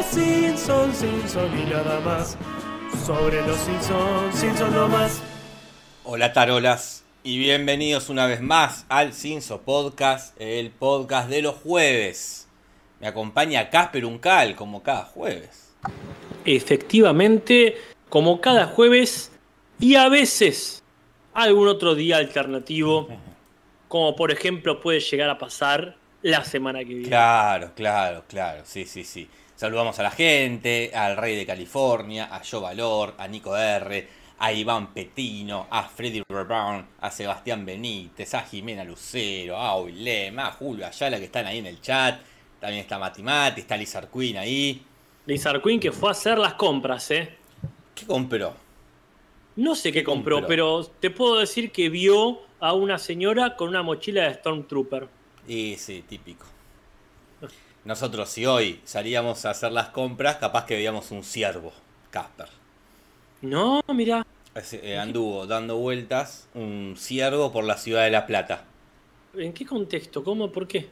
los Simpsons, Simpsons y nada más. Sobre los Simpsons, Simpsons no más. Hola tarolas y bienvenidos una vez más al Cinso Podcast, el podcast de los jueves. Me acompaña Casper Uncal como cada jueves. Efectivamente, como cada jueves y a veces algún otro día alternativo, como por ejemplo puede llegar a pasar la semana que viene. Claro, claro, claro, sí, sí, sí. Saludamos a la gente, al Rey de California, a Joe Valor, a Nico R, a Iván Petino, a Freddy Brown, a Sebastián Benítez, a Jimena Lucero, a Oilem, a Julio Ayala que están ahí en el chat. También está Mati Mati, está Lizard Queen ahí. Lizard Queen que fue a hacer las compras, ¿eh? ¿Qué compró? No sé qué compró, pero te puedo decir que vio a una señora con una mochila de Stormtrooper. Y sí, típico. Nosotros si hoy salíamos a hacer las compras, capaz que veíamos un ciervo, Casper. No, mira. Eh, anduvo dando vueltas un ciervo por la ciudad de La Plata. ¿En qué contexto? ¿Cómo? ¿Por qué?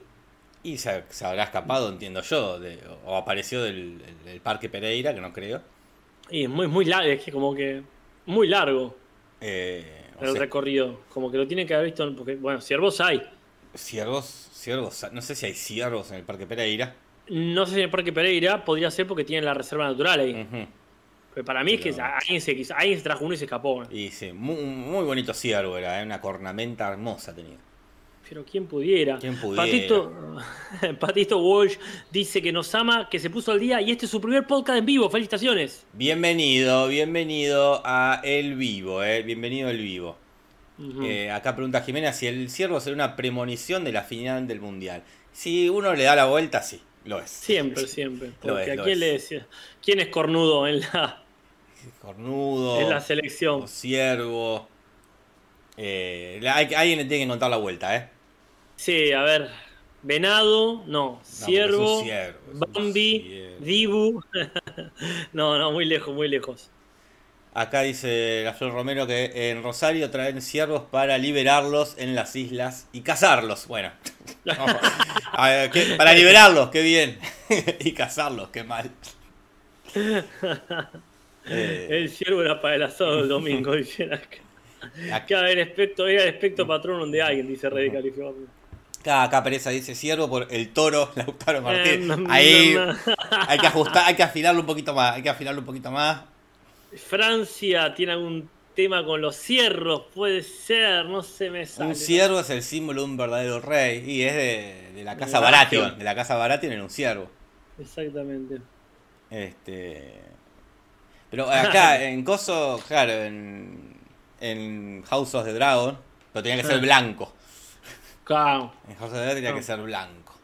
Y se, habrá escapado, entiendo yo, o apareció del, Parque Pereira, que no creo. Y es muy, muy largo, es que como que muy largo eh, el recorrido. Como que lo tiene que haber visto, porque, bueno, ciervos hay. Ciervos, ciervos, no sé si hay ciervos en el Parque Pereira. No sé si en el Parque Pereira, podría ser porque tienen la reserva natural ahí. Pero para mí es que alguien se, alguien se trajo uno y se escapó. Y sí, muy, muy bonito ciervo era, ¿eh? una cornamenta hermosa tenía. Pero quién pudiera. ¿Quién pudiera? Patito, Patito Walsh dice que nos ama, que se puso al día y este es su primer podcast en vivo. Felicitaciones. Bienvenido, bienvenido a El Vivo, eh. bienvenido El Vivo. Eh, acá pregunta Jimena si el ciervo será una premonición de la final del mundial. Si uno le da la vuelta, sí, lo es. Siempre, siempre. Porque a quién le decía. ¿Quién es cornudo en la. Cornudo. En la selección. Ciervo. Eh, alguien le tiene que contar la vuelta, ¿eh? Sí, a ver. Venado, no. Ciervo. Bambi. Dibu. no, no, muy lejos, muy lejos. Acá dice la Flor Romero que en Rosario traen ciervos para liberarlos en las islas y cazarlos. Bueno, para liberarlos, qué bien. y cazarlos, qué mal. El ciervo era para el asado del domingo, dicen acá. Acá el aspecto, era el aspecto patrón de alguien, dice Rey de California. Acá, acá Pereza dice ciervo por el toro Lautaro Martín. Eh, Ahí hay que ajustar, hay que afilarlo un poquito más, hay que afilarlo un poquito más. Francia tiene algún tema con los cierros, puede ser, no se me sale. Un ciervo es el símbolo de un verdadero rey y es de, la casa Baratheon, de la casa Baratheon en un ciervo. Exactamente. Este pero acá en Coso, claro, en, en House of the Dragon, pero tenía que ser blanco. Claro. En House of the Dragon tenía que ser blanco.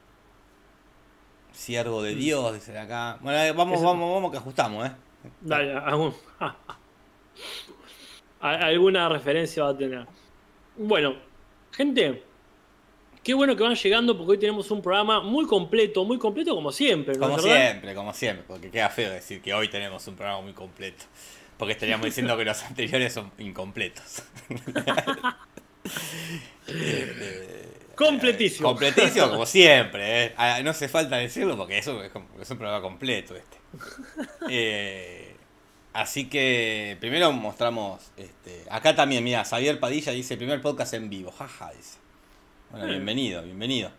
Siervo de Dios, dice acá. Bueno, eh, vamos, vamos, vamos que ajustamos, eh. Dale, alguna referencia va a tener. Bueno, gente, qué bueno que van llegando porque hoy tenemos un programa muy completo, muy completo como siempre. Como siempre, como siempre, porque queda feo decir que hoy tenemos un programa muy completo. Porque estaríamos diciendo que los anteriores son incompletos. Completísimo. completísimo, como siempre. ¿eh? Ah, no hace falta decirlo porque eso es, un programa completo este. Eh, así que primero mostramos. Este, acá también, mira, Xavier Padilla dice: primer podcast en vivo. Jaja, dice. Bueno, bienvenido, bienvenido.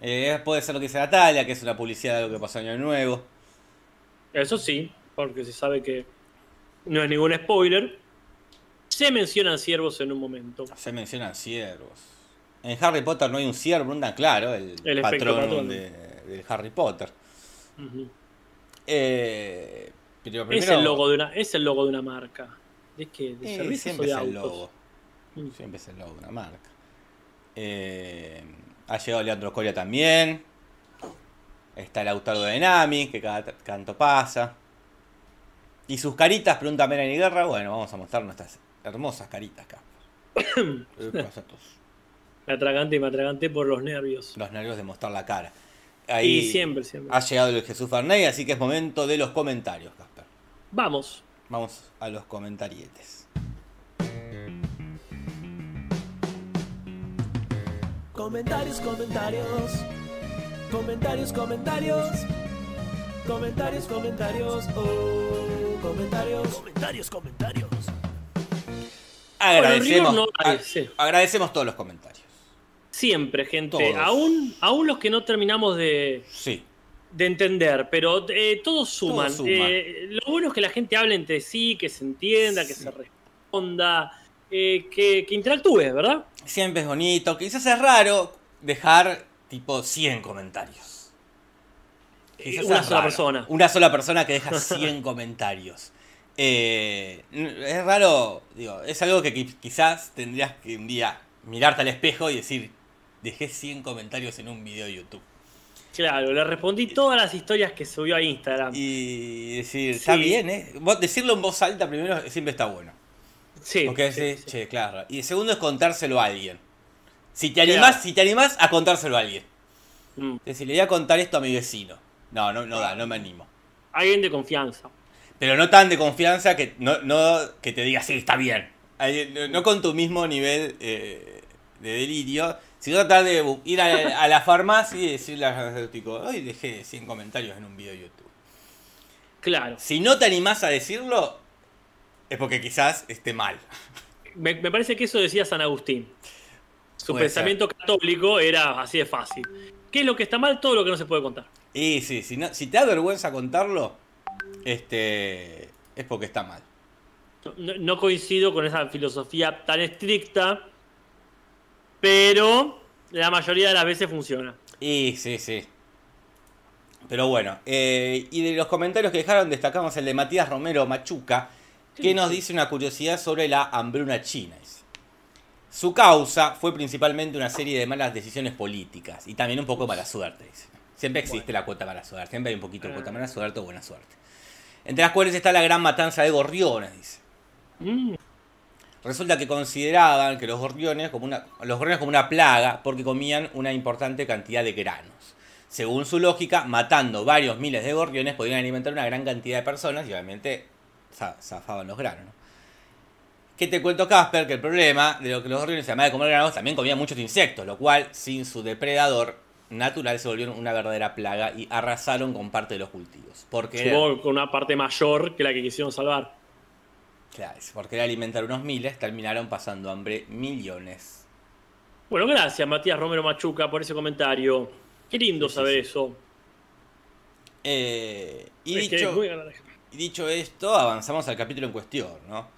Eh, puede ser lo que dice Natalia, que es una publicidad de lo que pasó año nuevo. Eso sí, porque se sabe que no es ningún spoiler. Se mencionan ciervos en un momento. Se mencionan ciervos. En Harry Potter no hay un ciervo, claro, el, patrón, de, Harry Potter. Eh, es, el logo de una, es el logo de una marca. ¿De qué? ¿De eh, siempre es el logo. Mm. Siempre es el logo de una marca. Eh, ha llegado Leandro Coria también. Está el autor de Nami, que cada canto pasa. Y sus caritas, pregunta Melanie Guerra. Bueno, vamos a mostrar nuestras hermosas caritas acá. me atraganté, me atraganté por los nervios. Los nervios de mostrar la cara. Ahí siempre, siempre. Ha llegado el Jesús Farney, así que es momento de los comentarios, Casper. Vamos. Vamos a los comentarietes. Comentarios, comentarios. Comentarios, comentarios. Comentarios, comentarios, oh, comentarios, comentarios, comentarios. Agradecemos, Bueno, no a- agradecemos todos los comentarios. Siempre, gente. Todos. Aún, aún los que no terminamos de, Sí. de entender, pero eh, todos suman. Eh, lo bueno es que la gente hable entre sí, que se entienda, que se responda, eh, que, que interactúe, ¿verdad? Siempre es bonito. Quizás es raro dejar tipo 100 comentarios. Quizás una sola raro. persona. Una sola persona que deja 100 comentarios. Eh, es raro, digo, es algo que qui- quizás tendrías que un día mirarte al espejo y decir, dejé 100 comentarios en un video de YouTube. Claro, le respondí todas las historias que subió a Instagram. Y decir, está bien, ¿eh? Decirlo en voz alta primero siempre está bueno. sí, Porque decís, sí. che, claro. Y el segundo es contárselo a alguien. Si te Claro. animás, si te animás a contárselo a alguien. Mm. Decir, le voy a contar esto a mi vecino. No, no, no da, no me animo. Alguien de confianza. Pero no tan de confianza que no, no que te diga, sí, está bien. No con tu mismo nivel eh, de delirio, sino tratar de ir a, a la farmacia y decirle al farmacéutico, hoy dejé 100 comentarios en un video de YouTube. Claro. Si no te animás a decirlo, es porque quizás esté mal. Me, me parece que eso decía San Agustín. Su Puede pensamiento católico era así de fácil. ¿Qué es lo que está mal? Todo lo que no se puede contar. Y sí, si, no, si te da vergüenza contarlo, este es porque está mal. No, no coincido con esa filosofía tan estricta, pero la mayoría de las veces funciona. Y sí, sí. Pero bueno, eh, y de los comentarios que dejaron destacamos el de Matías Romero Machuca, ¿Qué que nos dice? una curiosidad sobre la hambruna china. Su causa fue principalmente una serie de malas decisiones políticas y también un poco de mala suerte. dice. Siempre existe la cuota mala suerte, siempre hay un poquito de cuota Ah. mala suerte o buena suerte. Entre las cuales está la gran matanza de gorriones, dice. Mm, Resulta que consideraban que los gorriones como una, los gorriones como una plaga porque comían una importante cantidad de granos. Según su lógica, matando varios miles de gorriones podían alimentar una gran cantidad de personas y obviamente za- zafaban los granos. ¿no? Que te cuento, Casper, que el problema de lo que los gorriones, además de comer granos, también comían muchos insectos, lo cual, sin su depredador natural, se volvieron una verdadera plaga y arrasaron con parte de los cultivos. Porque supongo con una parte mayor que la que quisieron salvar. Claro, por querer alimentar unos miles, terminaron pasando hambre millones. Bueno, gracias Matías Romero Machuca por ese comentario. Qué lindo Sí, saber sí. eso. Eh, y, Es dicho, y esto, avanzamos al capítulo en cuestión, ¿no?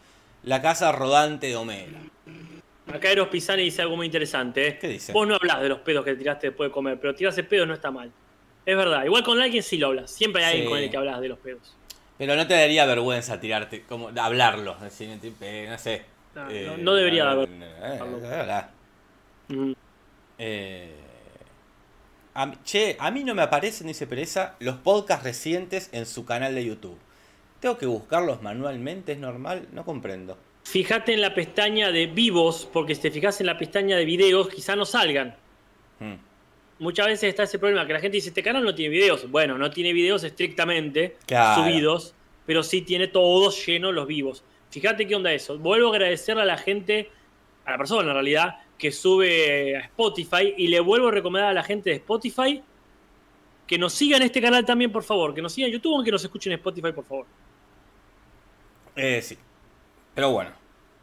La casa rodante de Homero. Acá Eros Pisani dice algo muy interesante. ¿eh? ¿Qué dice? Vos no hablas de los pedos que tiraste después de comer, pero tirarse pedos no está mal. Es verdad, igual con alguien sí lo hablas. Siempre hay alguien con el que hablas de los pedos. Pero no te daría vergüenza tirarte, como hablarlo, decir, eh, no sé. No, eh, no- no debería eh, eh, Mm. eh, a mí- che, a mí no me aparecen, dice Pereza, los podcasts recientes en su canal de YouTube. ¿Tengo que buscarlos manualmente? ¿Es normal? No comprendo. Fíjate en la pestaña de vivos, porque si te fijas en la pestaña de videos, quizá no salgan. Hmm. Muchas veces está ese problema que la gente dice, este canal no tiene videos. Bueno, no tiene videos estrictamente Claro. subidos, pero sí tiene todos llenos los vivos. Fíjate qué onda eso. Vuelvo a agradecerle a la gente, a la persona en realidad, que sube a Spotify y le vuelvo a recomendar a la gente de Spotify que nos sigan en este canal también, por favor. Que nos sigan en YouTube o que nos escuchen en Spotify, por favor. Eh, sí. Pero bueno,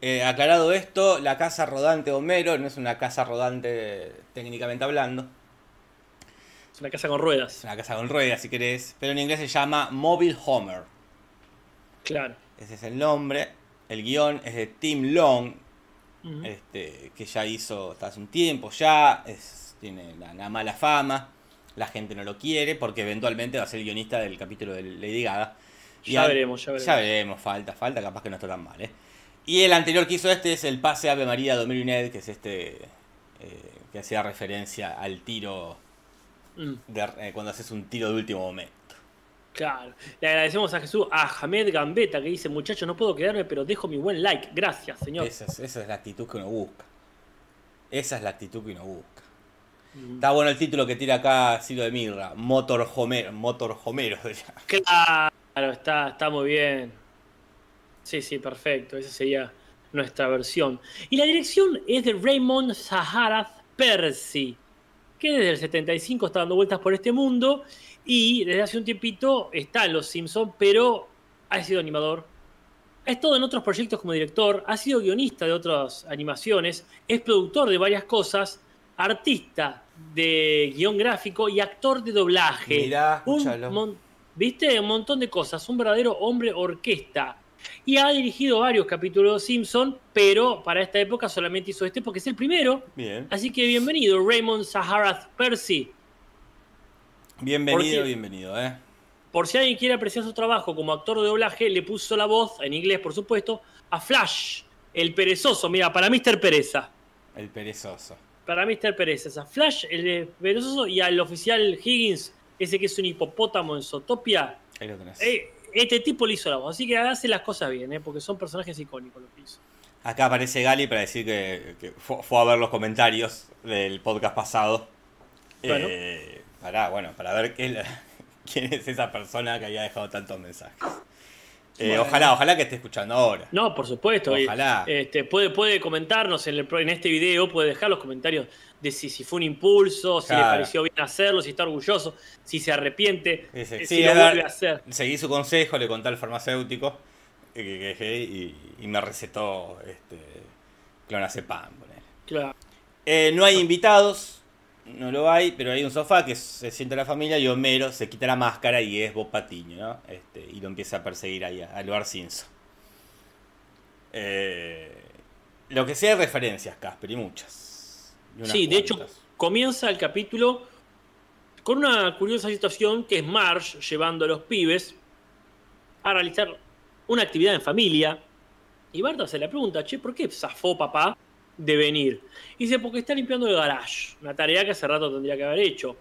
eh, aclarado esto, la casa rodante Homero no es una casa rodante técnicamente hablando. Es una casa con Es ruedas. una casa con ruedas, si querés. Pero en inglés se llama Mobile Homer. Claro. Ese es el nombre. El guion es de Tim Long, este, que ya hizo hasta hace un tiempo ya. Es, tiene la, la mala fama. La gente no lo quiere porque eventualmente va a ser el guionista del capítulo de Lady Gaga. Y Ya al- veremos, ya veremos. Ya veremos, falta, falta, capaz que no está tan mal, ¿eh? Y el anterior que hizo este es el pase Ave María de Homero y Ned, que es este eh, que hacía referencia al tiro Mm. de- eh, cuando haces un tiro de último momento. Claro. Le agradecemos a Jesús, a Hamed Gambetta, que dice, muchachos, no puedo quedarme, pero dejo mi buen like. Gracias, señor. Esa es, esa es la actitud que uno busca. Esa es la actitud que uno busca. Mm. Está bueno el título que tira acá Ciro de Mirra, Motor Homero, Motor Homero. Claro, está, está muy bien. Sí, sí, perfecto. Esa sería nuestra versión. Y la dirección es de Raymond Saharath Percy, que desde el 75 está dando vueltas por este mundo y desde hace un tiempito está en Los Simpsons, pero ha sido animador. Ha estado en otros proyectos como director, ha sido guionista de otras animaciones, es productor de varias cosas, artista de guion gráfico y actor de doblaje. Mirá, un mon- ¿Viste? Un montón de cosas. Un verdadero hombre orquesta. Y ha dirigido varios capítulos de Simpson, pero para esta época solamente hizo este porque es el primero. Bien. Así que bienvenido, Raymond Saharath Percy. Bienvenido, Porque- bienvenido, ¿eh? Por si alguien quiere apreciar su trabajo como actor de doblaje, le puso la voz, en inglés por supuesto, a Flash, el perezoso. Mira, para Mr. Pereza. El perezoso. Para Mr. Pereza. A Flash, el perezoso, y al oficial Higgins, ese que es un hipopótamo en Zootopia. Ahí lo tenés. Eh, este tipo le hizo la voz. Así que hace las cosas bien, ¿eh? porque son personajes icónicos lo que hizo. Acá aparece Gali para decir que, que fue, fue a ver los comentarios del podcast pasado. Bueno. Eh, para, bueno, para ver qué quién es esa persona que había dejado tantos mensajes. Eh, Bueno. Ojalá, ojalá que esté escuchando ahora. No, por supuesto. y, Ojalá. este, puede, puede comentarnos en, el pro- en este video, puede dejar los comentarios de si, si fue un impulso, si le pareció bien hacerlo, si está orgulloso, si se arrepiente, Dice, eh, sí, si lo vuelve a hacer. Seguí su consejo, le conté al farmacéutico eh, que- que- y, y me recetó este, clonazepam. Claro. Eh, no hay invitados, no lo hay, pero hay un sofá que se sienta la familia y Homero se quita la máscara y es Bob Patiño, ¿no? Este, y lo empieza a perseguir ahí a- al Bar Simpson. Eh, lo que sea referencias, Casper, y muchas. Y Sí, de hecho, comienza el capítulo con una curiosa situación que es Marge llevando a los pibes a realizar una actividad en familia. Y Barta se le pregunta, che, ¿por qué zafó papá de venir? Y dice, porque está limpiando el garage, una tarea que hace rato tendría que haber hecho.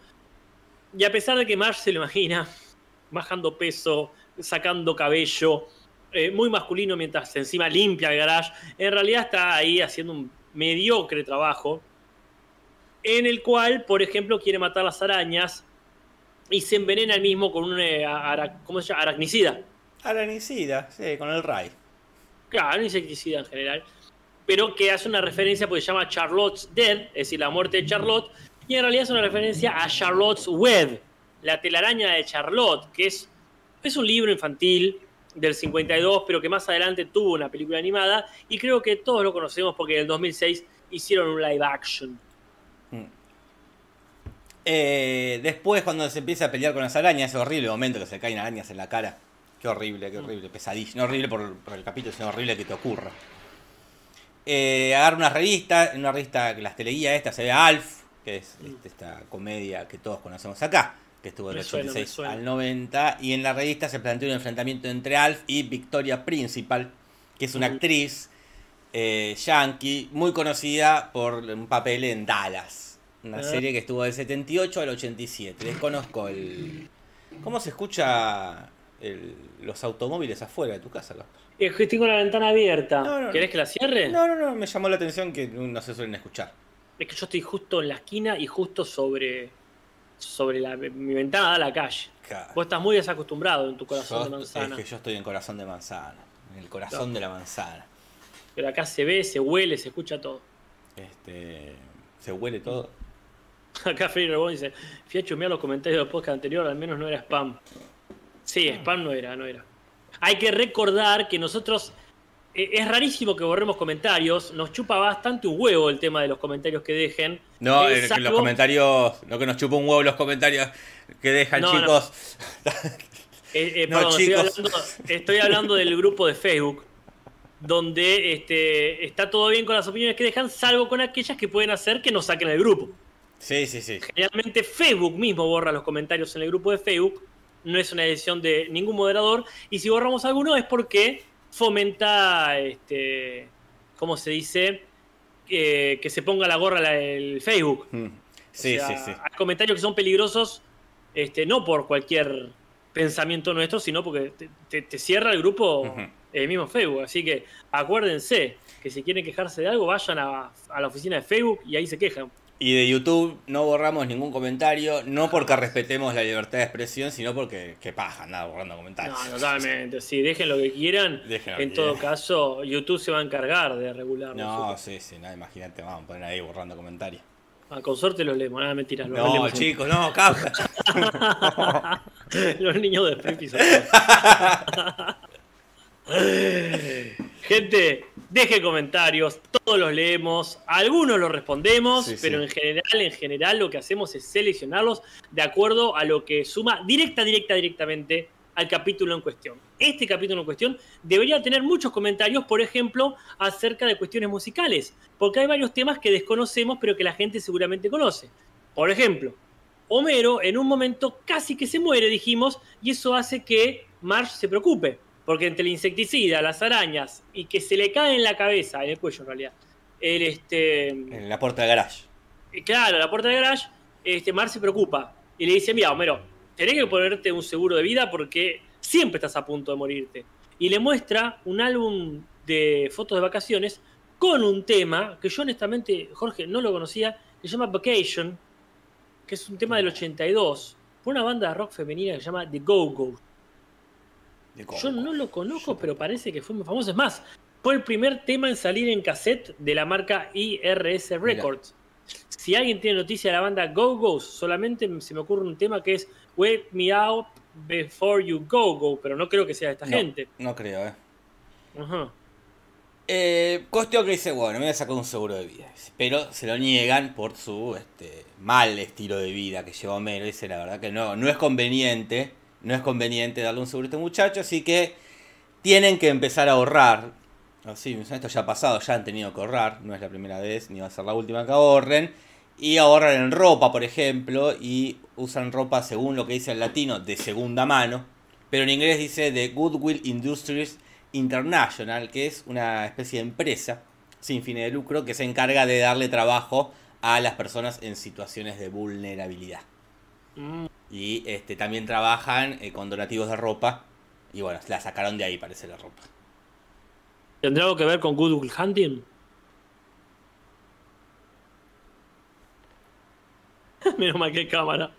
Y a pesar de que Marge se lo imagina bajando peso, sacando cabello, eh, muy masculino mientras encima limpia el garage, en realidad está ahí haciendo un mediocre trabajo en el cual, por ejemplo, quiere matar las arañas y se envenena el mismo con un eh, ara- ¿cómo se llama? aracnicida. Aranicida, sí, con el Ray. Claro, un insecticida en general. Pero que hace una referencia porque se llama Charlotte's Dead, es decir, la muerte de Charlotte. Y en realidad es una referencia a Charlotte's Web, la telaraña de Charlotte, que es, es un libro infantil del 52, pero que más adelante tuvo una película animada. Y creo que todos lo conocemos porque en el 2006 hicieron un live action. Eh, después, cuando se empieza a pelear con las arañas, es horrible el momento que se caen arañas en la cara. Qué horrible, qué horrible, pesadilla. No horrible por, por el capítulo, sino horrible que te ocurra. Eh, agarra una revista, en una revista que las teleguía esta se ve Alf, que es este, esta comedia que todos conocemos acá, que estuvo del Me suena, me 86 suena. al 90. Y en la revista se planteó un enfrentamiento entre Alf y Victoria Principal, que es una Ujú. actriz eh, yankee muy conocida por un papel en Dallas. Una Ah. serie que estuvo del 78 al 87. Desconozco el. ¿Cómo se escucha el- los automóviles afuera de tu casa, Casper? Que tengo la ventana abierta. No, no, ¿Querés que la cierre? No, no, no, me llamó la atención que no se suelen escuchar. Es que yo estoy justo en la esquina y justo sobre, sobre la, mi ventana da a la calle. Claro. Vos estás muy desacostumbrado en tu corazón Yo- de manzana. Es que yo estoy en corazón de manzana. En el corazón Claro. de la manzana. Pero acá se ve, se huele, se escucha todo. Este. Se huele todo. Acá Freire Rebón dice, fui a chumear los comentarios del podcast anterior, al menos no era spam. Sí, spam no era, no era. Hay que recordar que nosotros, eh, es rarísimo que borremos comentarios, nos chupa bastante un huevo el tema de los comentarios que dejen. No, Eh, salvo- los comentarios. Lo que nos chupa un huevo los comentarios que dejan, No, no. chicos. Eh, eh, No, perdón, estoy chicos. hablando, estoy hablando del grupo de Facebook, donde este, está todo bien con las opiniones que dejan, salvo con aquellas que pueden hacer que nos saquen el grupo. Sí, sí, sí. Generalmente Facebook mismo borra los comentarios en el grupo de Facebook, no es una decisión de ningún moderador, y si borramos alguno es porque fomenta, este, ¿cómo se dice? Eh, que se ponga la gorra la- el Facebook. Mm. O Sí, sea, sí, sí. Hay comentarios que son peligrosos, este, no por cualquier pensamiento nuestro, sino porque te, te- te cierra el grupo el mismo Facebook. Así que acuérdense que si quieren quejarse de algo, vayan a, a la oficina de Facebook y ahí se quejan. Y de YouTube no borramos ningún comentario, no porque respetemos la libertad de expresión, sino porque qué paja andar borrando comentarios. No, totalmente. Sí, dejen lo que quieran. Dejen lo que en todo quieran. caso, YouTube se va a encargar de regularlo. No, sí, sí, no, imagínate, vamos a poner ahí borrando comentarios. Ah, con suerte los leemos, nada, mentira. Los No, leemos chicos, no, cabra. los niños de Pepi Gente, deje comentarios, todos los leemos, algunos los respondemos, Sí, sí. pero en general, en general lo que hacemos es seleccionarlos de acuerdo a lo que suma directa, directa, directamente al capítulo en cuestión. Este capítulo en cuestión debería tener muchos comentarios, por ejemplo, acerca de cuestiones musicales, porque hay varios temas que desconocemos, pero que la gente seguramente conoce. Por ejemplo, Homero en un momento casi que se muere, dijimos, y eso hace que Marge se preocupe, porque entre el insecticida, las arañas y que se le cae en la cabeza, en el cuello en realidad, el este, En la puerta del garage. eh, claro, la puerta del garage, este, Marge se preocupa y le dice, mira, Homero, tenés que ponerte un seguro de vida porque siempre estás a punto de morirte. Y le muestra un álbum de fotos de vacaciones con un tema que yo honestamente, Jorge, no lo conocía, que se llama Vacation, que es un tema del 82, por una banda de rock femenina que se llama The Go-Go. Yo no lo conozco, pero parece que fue muy famoso. Es más, fue el primer tema en salir en cassette de la marca IRS Records. Si alguien tiene noticia de la banda Go Go, solamente se me ocurre un tema que es Wake Me Out Before You Go Go, pero no creo que sea de esta No, gente. No creo, eh. Ajá. Eh, cuestión que dice, bueno, me voy a sacar un seguro de vida. Pero se lo niegan por su este, mal estilo de vida que lleva Homero. Dice, la verdad que no, no es conveniente. No es conveniente darle un seguro a este muchacho. Así que tienen que empezar a ahorrar. Así, esto ya ha pasado, ya han tenido que ahorrar. No es la primera vez, ni va a ser la última que ahorren. Y ahorran en ropa, por ejemplo. Y usan ropa, según lo que dice el latino, de segunda mano. Pero en inglés dice de Goodwill Industries International, que es una especie de empresa sin fines de lucro que se encarga de darle trabajo a las personas en situaciones de vulnerabilidad. Mm, Y este, también trabajan eh, con donativos de ropa. Y bueno, la sacaron de ahí, parece la ropa. ¿Tendrá algo que ver con Good Will Hunting? Menos mal que cámara.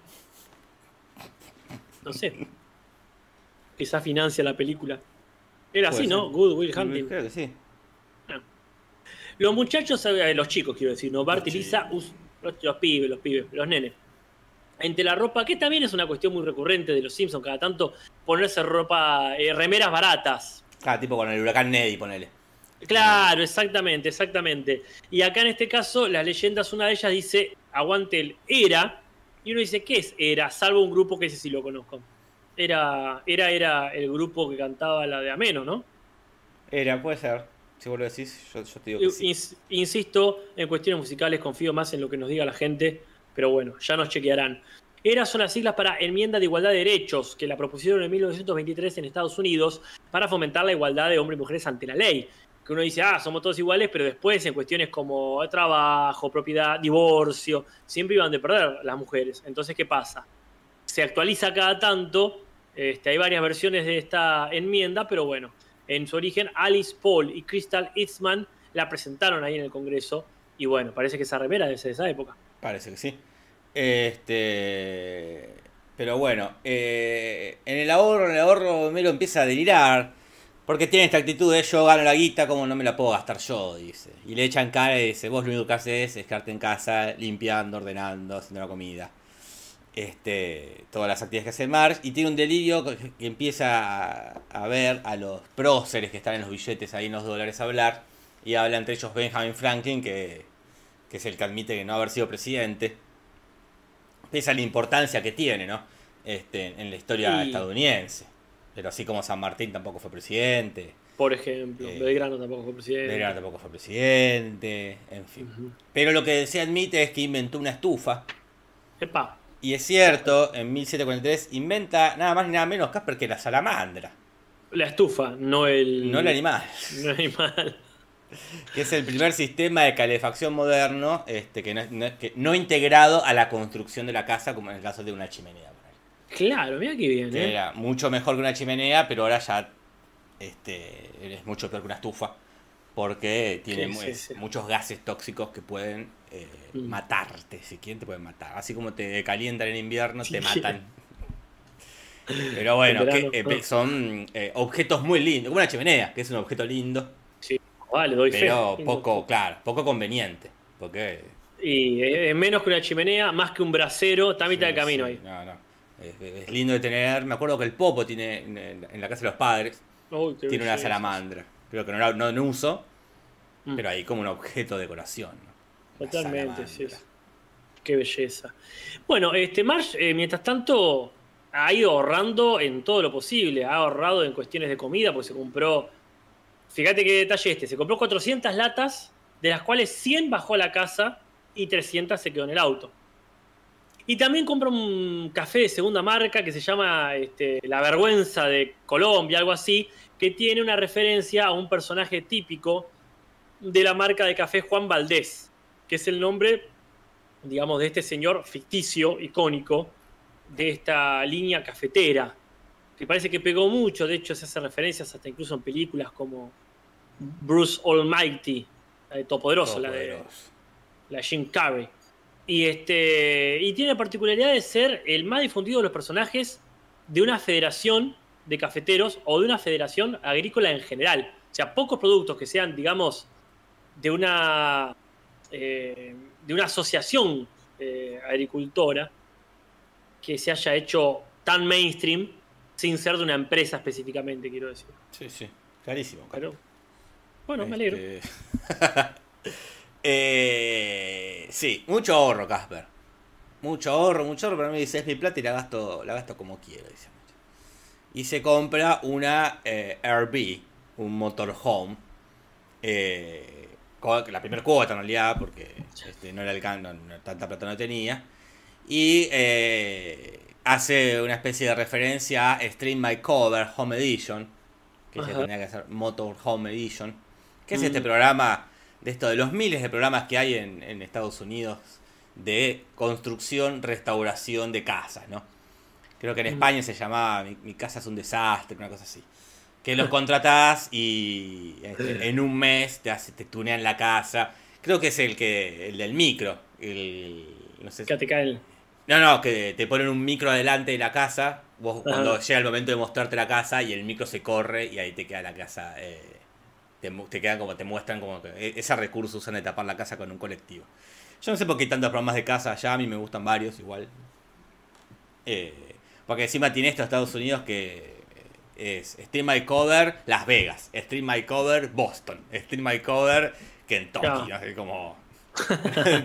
No sé. Quizás financia la película. Era así, ¿no? Good Will Hunting. Creo que sí. Los muchachos, eh, los chicos quiero decir, ¿no? Bart y Lisa, los pibes, los pibes, los nenes. Entre la ropa, que también es una cuestión muy recurrente de los Simpsons, cada tanto ponerse ropa, eh, remeras baratas. Ah, tipo con el huracán Neddy, ponele. Claro, exactamente, exactamente. Y acá en este caso, las leyendas, una de ellas dice, aguante el era, y uno dice, ¿qué es era? Salvo un grupo que ese sí lo conozco. Era, era, era el grupo que cantaba la de Ameno, ¿no? Era, puede ser. Si vos lo decís, yo, yo te digo que sí. Ins- Insisto, en cuestiones musicales confío más en lo que nos diga la gente, pero bueno, ya nos chequearán. ERA son las siglas para Enmienda de Igualdad de Derechos, que la propusieron en 1923 en Estados Unidos para fomentar la igualdad de hombres y mujeres ante la ley. Que uno dice, ah, somos todos iguales, pero después en cuestiones como trabajo, propiedad, divorcio, siempre iban de perder las mujeres. Entonces, ¿qué pasa? Se actualiza cada tanto, este, hay varias versiones de esta enmienda, pero bueno, en su origen Alice Paul y Crystal Eastman la presentaron ahí en el Congreso y bueno, parece que esa remera es de esa época. Parece que sí. Este. Pero bueno, eh, en el ahorro, en el ahorro, Melo empieza a delirar. Porque tiene esta actitud de yo gano la guita, como no me la puedo gastar yo, dice. Y le echan cara y dice, vos lo único que haces es quedarte en casa limpiando, ordenando, haciendo la comida. Este, todas las actividades que hace Marge. Y tiene un delirio que, empieza a, a ver a los próceres que están en los billetes ahí en los dólares a hablar. Y habla entre ellos Benjamin Franklin, que, que es el que admite que no haber sido presidente. Pese a la importancia que tiene, ¿no? Este, en la historia estadounidense. Pero así como San Martín tampoco fue presidente. Por ejemplo, Eh, Belgrano tampoco fue presidente. Belgrano tampoco fue presidente. En fin. Pero lo que se admite es que inventó una estufa. Epa, Y es cierto, en 1743 inventa nada más ni nada menos Casper que la salamandra. la estufa, no el. No el animal. No el animal. Que es el primer sistema de calefacción moderno este, que, no, no- que no integrado a la construcción de la casa, como en el caso de una chimenea. Claro, mira qué bien, Que ¿eh? era mucho mejor que una chimenea, pero ahora ya este, es mucho peor que una estufa. Porque tiene Sí, mu- sí, es- sí. muchos gases tóxicos que pueden eh, Mm. matarte. Si quieren, te pueden matar. Así como te calientan en invierno, te matan. Pero bueno, que, eh, son eh, objetos muy lindos. Como una chimenea, que es un objeto lindo, Sí, vale, doy fe. pero poco, claro, poco conveniente. Porque Y es menos que una chimenea, más que un brasero, está a mitad Sí, de camino sí, ahí. No, no. Es, es lindo de tener. Me acuerdo que el Popo tiene en, la casa de los padres. Tiene una salamandra. Creo que no, no en uso, Mm. pero ahí como un objeto de decoración. ¿no? Totalmente, sí. Qué belleza. Bueno, este Marsh, eh, mientras tanto, ha ido ahorrando en todo lo posible. Ha ahorrado en cuestiones de comida, porque se compró. Fíjate qué detalle este: se compró 400 latas, de las cuales 100 bajó a la casa y 300 se quedó en el auto. Y también compró un café de segunda marca que se llama este, La Vergüenza de Colombia, algo así, que tiene una referencia a un personaje típico de la marca de café Juan Valdés, que es el nombre, digamos, de este señor ficticio, icónico, de esta línea cafetera, que parece que pegó mucho, de hecho se hace referencias hasta incluso en películas como Bruce Almighty, la de Todopoderoso, la de, la Jim Carrey. Y, este, y tiene la particularidad de ser el más difundido de los personajes de una federación de cafeteros o de una federación agrícola en general. O sea, pocos productos que sean, digamos, de una, eh, de una asociación eh, agricultora que se haya hecho tan mainstream sin ser de una empresa específicamente, quiero decir. Sí, sí. Clarísimo. Pero, bueno, me alegro. Este, eh, sí, mucho ahorro, Casper. Mucho ahorro, mucho ahorro. Pero me dice, es mi plata y la gasto, la gasto como quiero. Dice. Y se compra una eh, RV, un motorhome. Eh, la primera cuota en realidad, porque este, no era el no- tanta plata no tenía. Y eh, hace una especie de referencia a Stream My Cover Home Edition, que se tenía que hacer Motor Home Edition, que es Mm. este programa de esto de los miles de programas que hay en, en Estados Unidos de construcción, restauración de casas, ¿no? Creo que en Mm. España se llamaba Mi, mi casa es un desastre, una cosa así. Que los contratás y este, en un mes te, hace, te tunean la casa. Creo que es el que el del micro. El, no sé, no, no, que te ponen un micro adelante de la casa. Vos Ajá. cuando llega el momento de mostrarte la casa y el micro se corre y ahí te queda la casa. eh, te, quedan como, te muestran como que e- ese recurso usan de tapar la casa con un colectivo. Yo no sé por qué hay tantos programas de casa allá, a mí me gustan varios igual. Eh, porque encima tiene esto Estados Unidos que es Stream My Cover Las Vegas, Stream My Cover Boston, Stream My Cover Kentucky, Claro. sé, como...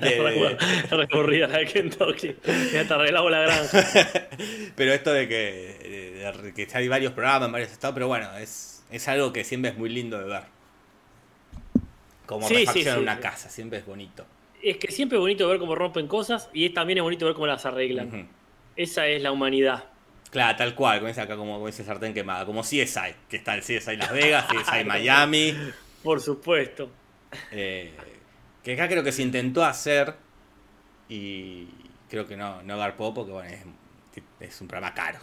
de- Recurrida la de Kentucky. Ya te arreglamos la granja. Pero esto de que, de- de que hay varios programas en varios estados, pero bueno, es, es algo que siempre es muy lindo de ver. Como Sí, sí, una casa, siempre es bonito. Es que siempre es bonito ver cómo rompen cosas y también es bonito ver cómo las arreglan. Esa es la humanidad. Claro, tal cual, como dice acá, como, como dice Sartén Quemada, como CSI, que está el CSI Las Vegas, CSI Miami, Por supuesto. eh, que acá creo que se intentó hacer y creo que no, no garpó porque bueno, es, es un programa caro.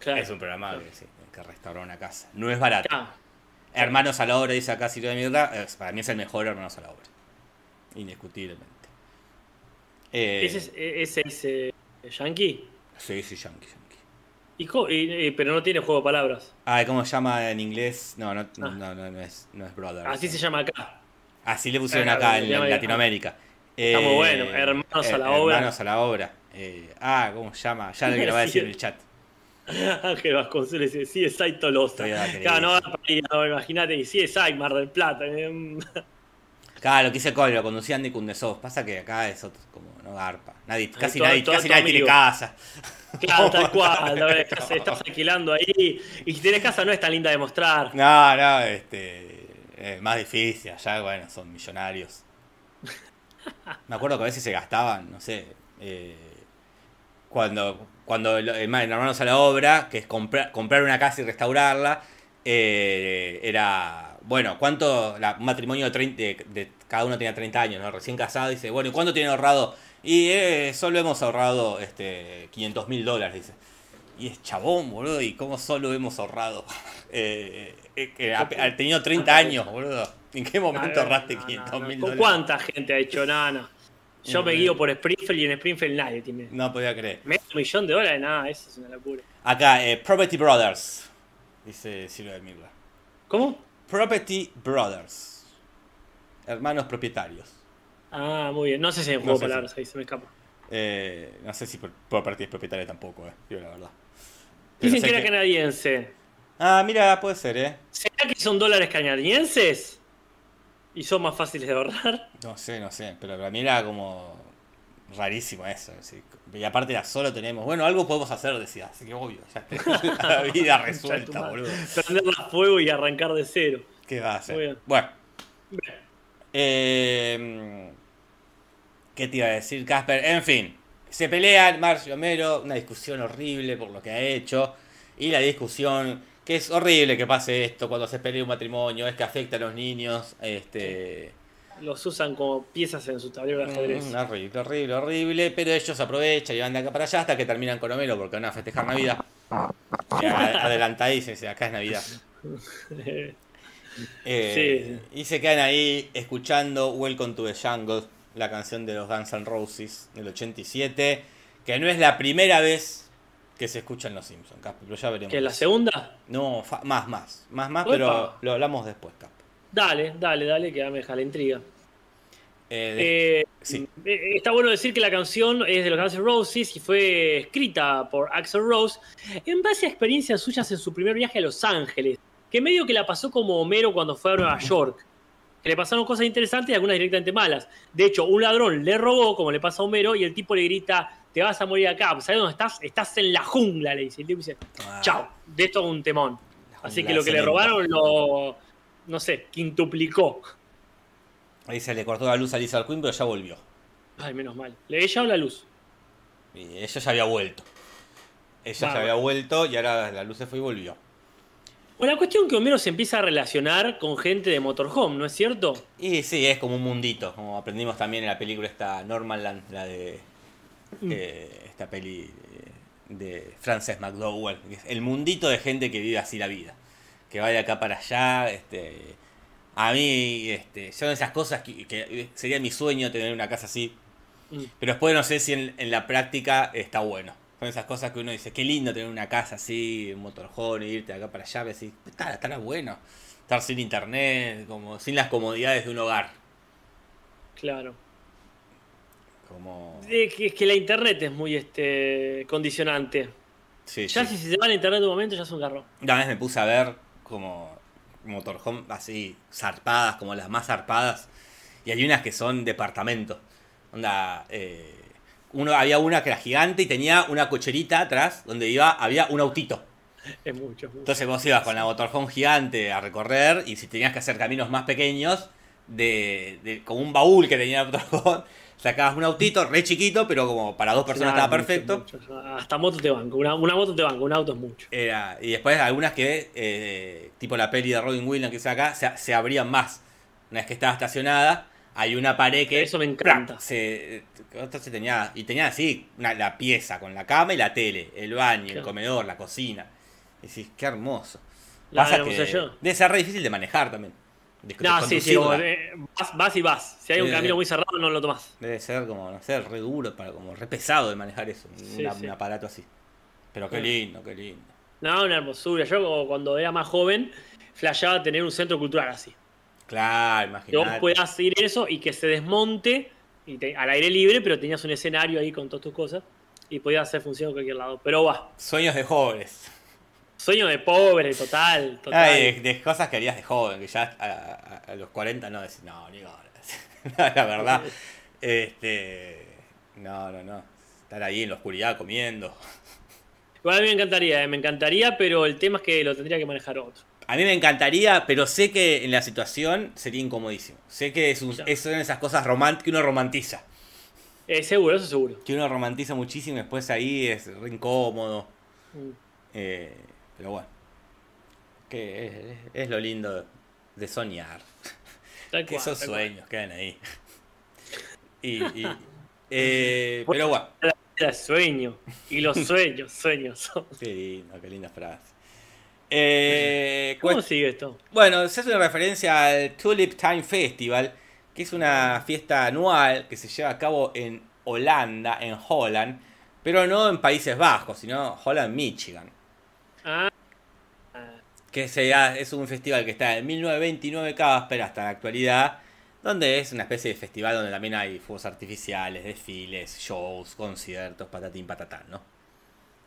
Claro. Es un programa que, sí, que una casa. No es barato. Ah, Hermanos a la obra, dice acá Silvia de eh, Para mí es el mejor Hermanos a la obra. Indiscutiblemente. Eh, ese es, ese es eh, Yankee. Sí, sí, Yankee, Yankee. Y co- y- y- pero no tiene juego de palabras. Ah, ¿cómo se llama en inglés? No, no, no, Ah. no, no, no es, no es Brother. Así se llama acá. Así le pusieron Ah, acá en, Latinoamérica. Está muy bueno, Hermanos a la obra. Hermanos a la obra. Eh, ah, ¿cómo se llama? Ya lo va a decir en el chat. Ángel Vasconcelos dice, sí, es Tolosa. Claro, no, no, imagínate, y sí, es Mar del Plata. eh, Claro, lo que hice Cole, lo conducía Andy Kundesov. Pasa que acá es otro, como no garpa. Nadie, casi todo- nadie, todo casi tu nadie tiene casa. Claro, tal cual. la verdad, estás, estás alquilando ahí. Y si tienes casa no es tan linda de mostrar. No, no, este. Es más difícil. Allá, bueno, son millonarios. Me acuerdo que a veces se gastaban, no sé. eh, cuando cuando lo- en Hermanos a la Obra, que es comprar, comprar una casa y restaurarla, eh, era. Bueno, ¿cuánto? La, un matrimonio de, 30, de, de- Cada uno tenía 30 años, ¿no? Recién casado. Dice, bueno, ¿y cuánto tienen ahorrado? Y eh, solo hemos ahorrado este 500 mil dólares, dice. Y es chabón, boludo, ¿y cómo solo hemos ahorrado? Eh, eh, que ha, tenido 30 años, boludo. ¿En qué momento Ah, ahorraste no, no, 500 no. mil ¿Con dólares? ¿Cuánta gente ha hecho nada? Yo me Mm. guío por Springfield y en Springfield nadie tiene. No podía creer. Medio millón de dólares, nada, eso es una locura. Acá, eh, Property Brothers, dice Silvia de Mirla. ¿Cómo? Property Brothers. Hermanos propietarios. Ah, muy bien. No sé si en No juego de palabras ahí se me escapa. Eh, no sé si por, por partir propietaria tampoco, eh, digo la verdad. Pero Dicen que era canadiense. Ah, mira, puede ser, ¿eh? ¿Será que son dólares canadienses? ¿Y son más fáciles de ahorrar? No sé, no sé, pero para mí era como rarísimo eso. así. Y aparte era solo tenemos, bueno, algo podemos hacer, decía, así que obvio, ya la vida resuelta, boludo. Prenderla a fuego y arrancar de cero. ¿Qué va a hacer? bien. Bueno, eh, ¿qué te iba a decir, Casper? En fin, se pelean Marcio y Homero, una discusión horrible por lo que ha hecho, y la discusión, que es horrible que pase esto cuando se pelea un matrimonio, es que afecta a los niños, este... Los usan como piezas en su tablero de ajedrez. Mm, horrible, horrible, horrible, pero ellos aprovechan y van de acá para allá hasta que terminan con Homero porque van a festejar Navidad. Y a- Adelantadísimos, dice, acá es Navidad. Eh, Y se quedan ahí escuchando Welcome to the Jungle, la canción de los Guns N' Roses del 87, que no es la primera vez que se escucha en Los Simpsons, Casper, pero ya veremos. ¿Que la segunda? No, más, más, más, más, Opa. pero lo hablamos después, Casper. Dale, dale, dale, que ya me deja la intriga. Eh, de- Eh, sí. eh, Está bueno decir que la canción es de los Guns N' Roses y fue escrita por Axel Rose en base a experiencias suyas en su primer viaje a Los Ángeles, que medio que la pasó como Homero cuando fue a Nueva York. Que le pasaron cosas interesantes y algunas directamente malas. De hecho, un ladrón le robó, como le pasa a Homero, y el tipo le grita, te vas a morir acá. ¿Sabes dónde estás? Estás en la jungla, le dice. El tipo dice, Ah, chao, de esto un temón. Así que lo que le robaron lo, no sé, quintuplicó. Ahí se le cortó la luz a Lisa Queen, pero ya volvió. Ay, menos mal. Le he echado la luz. Y ella ya había vuelto. Ella ya Vamos. había vuelto y ahora la luz se fue y volvió. Bueno, la cuestión que Homero se empieza a relacionar con gente de Motorhome, ¿no es cierto? Y sí, es como un mundito, como aprendimos también en la película esta Normalland, la de Mm. eh, esta peli eh, de Frances McDowell, que es el mundito de gente que vive así la vida, que va de acá para allá, este, a mí, este, son esas cosas que, que sería mi sueño tener una casa así, Mm. pero después no sé si en, en la práctica está bueno. Son esas cosas que uno dice, qué lindo tener una casa así, un motorhome, irte de acá para allá, decís, estará, estará bueno. Estar sin internet, como sin las comodidades de un hogar. Claro. Como... Es que, es que la internet es muy este condicionante. Sí, Ya sí. si se va la internet en un momento, ya es un garro. Una vez me puse a ver como motorhome así, zarpadas, como las más zarpadas. Y hay unas que son departamentos. Onda, eh, uno, había una que era gigante y tenía una cocherita atrás donde iba, había un autito. Es mucho, es mucho. Entonces vos ibas con la motorhome gigante a recorrer y si tenías que hacer caminos más pequeños, de, de- como un baúl que tenía el motorhome, sacabas un autito re chiquito, pero como para dos personas Claro, estaba perfecto. mucho. Hasta moto te banco. Una, una moto te banco, un auto es mucho. Era, y después algunas que, eh, tipo la peli de Robin Williams que acá, se, se abrían más. Una vez que estaba estacionada, hay una pared que... Eso me encanta. Se, entonces tenía, y tenía así, una, la pieza con la cama y la tele, el baño, el comedor, la cocina. Y decís, qué hermoso. La Pasa que yo. debe ser re difícil de manejar también. No, sí, sí, como, eh, vas, vas y vas. Si hay un camino muy cerrado, no lo tomás. Debe ser como, no sé, re duro, para, como re pesado de manejar eso, Sí, una- sí. un aparato así. Pero qué Ah. lindo, qué lindo. No, una hermosura. Yo cuando era más joven, flasheaba tener un centro cultural así. Claro, Que vos imagínate. puedas ir eso y que se desmonte y te- al aire libre, pero tenías un escenario ahí con todas tus cosas y podías hacer función en cualquier lado. Pero va, Sueños de jóvenes. Sueño de pobre, total, total. Ay, de, de cosas que harías de joven, que ya a, a- a los 40 no decís, no, ni ahora. la verdad, este. No, no, no. Estar ahí en la oscuridad comiendo. Igual a mí me encantaría, eh, me encantaría, pero el tema es que lo tendría que manejar otro. A mí me encantaría, pero sé que en la situación sería incomodísimo. Sé que es un- es- son esas cosas que uno romantiza. Eh, seguro, eso seguro. Que uno romantiza muchísimo y después ahí es re incómodo. Mm. Eh, pero bueno. Que es, es lo lindo de soñar. Tal Que cual, esos cual. sueños quedan ahí. Y, y, eh, pero bueno, Era sueño. Y los sueños, sueños son. qué lindo, qué linda frase. Eh, ¿Cómo sigue esto? bueno, se hace una referencia al Tulip Time Festival, que es una fiesta anual que se lleva a cabo en Holanda, en Holland, pero no en Países Bajos, sino Holland, Michigan. Ah, que se ha- es un festival que está en 1929 Casper hasta la actualidad, donde es una especie de festival donde también hay fuegos artificiales, desfiles, shows, conciertos, patatín, patatán, ¿no?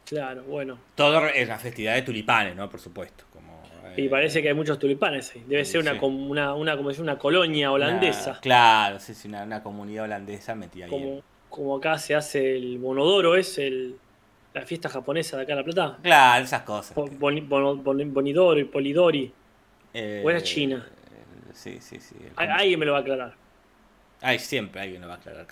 Claro, bueno. Todo es una festividad de tulipanes, ¿no? Por supuesto. Como, Y eh, parece que hay muchos tulipanes ahí. Debe Sí, ser una, sí. una, una, como decir, una colonia holandesa. una- claro, sí, sí, una, una comunidad holandesa metida ahí. como, como acá se hace el Bonodoro, es el, la fiesta japonesa de acá en La Plata. Claro, esas cosas. Bo- Boni- bono- bon- Bonidori, Polidori. Eh, o era China. eh, Sí, sí, sí. Alguien me lo va a aclarar. Ay, siempre alguien nos va a aclarar.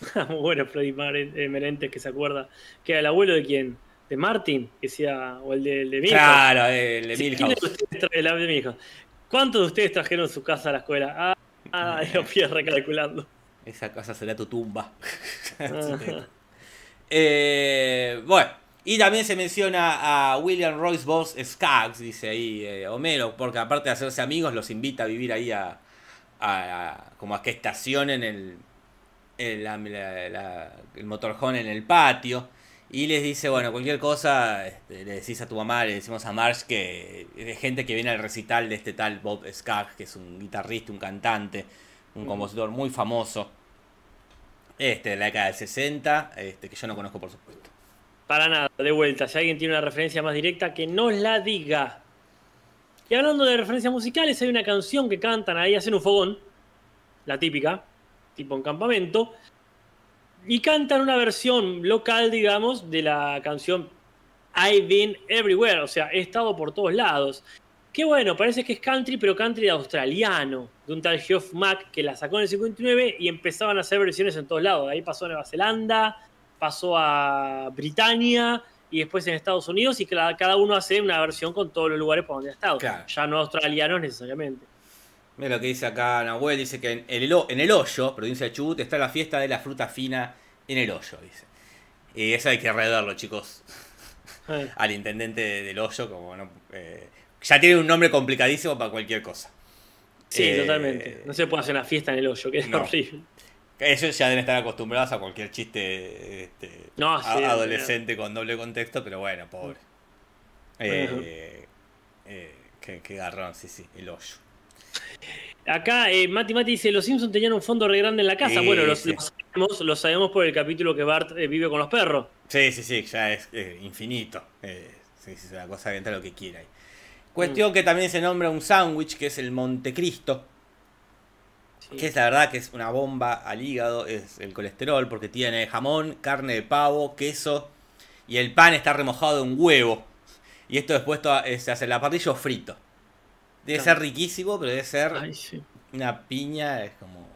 Muy bueno, Freddy eh, Merentes, que se acuerda. Que era el abuelo de quién? ¿De Martin? Que sea, o el de, el de Milhouse. Claro, el de Sí, ¿quién Milhouse. el de Milhouse? ¿Cuántos de ustedes trajeron su casa a la escuela? Ah, ah lo fui recalculando. Esa casa será tu tumba. Eh, bueno, y también se menciona a William Royce Boss Skaggs, dice ahí eh, Homero, porque aparte de hacerse amigos, los invita a vivir ahí a, a- a- como a que estacionen el, el, la- la- la- el motorhome en el patio. Y les dice, bueno, cualquier cosa, este, le decís a tu mamá, le decimos a Marge que es gente que viene al recital de este tal Bob Skaggs, que es un guitarrista, un cantante, un compositor muy famoso. Este, de la década del 60, este, que yo no conozco por supuesto. Para nada, de vuelta. Si alguien tiene una referencia más directa, que nos la diga. Y hablando de referencias musicales, hay una canción que cantan ahí, hacen un fogón, la típica, tipo en campamento, y cantan una versión local, digamos, de la canción I've Been Everywhere, o sea, he estado por todos lados. Qué bueno, parece que es country, pero country australiano, de un tal Geoff Mack que la sacó en el 59 y empezaban a hacer versiones en todos lados. Ahí pasó a Nueva Zelanda, pasó a Britania y después en Estados Unidos y cada, cada uno hace una versión con todos los lugares por donde ha estado. Claro. Ya no australianos necesariamente. Mira lo que dice acá Nahuel, dice que en el, ho- en el hoyo, provincia de Chubut, está la fiesta de la fruta fina en el hoyo, dice. Y eso hay que redarlo, chicos, Eh, al intendente del hoyo, como no... eh, ya tiene un nombre complicadísimo para cualquier cosa. Sí, Eh, totalmente. No se puede hacer una fiesta en el hoyo, que es no. horrible. Ellos ya deben estar acostumbrados a cualquier chiste este, No, a- sí, adolescente con doble contexto, pero bueno, pobre. Eh, eh, qué, qué garrón, sí, sí, el hoyo. Acá eh, Mati Mati dice, los Simpsons tenían un fondo re grande en la casa. Sí, bueno, lo, sí. lo sabemos, lo sabemos por el capítulo que Bart vive con los perros. Sí, sí, sí, ya es infinito. Eh, sí, sí, es una cosa que entra lo que quiera ahí. Cuestión que también se nombra un sándwich, que es el Montecristo, Sí. que es la verdad que es una bomba al hígado, es el colesterol, porque tiene jamón, carne de pavo, queso, y el pan está remojado en huevo. Y esto después eh, se hace en la parrilla o frito. Debe Claro. ser riquísimo, pero debe ser Ay, sí. una piña, es como...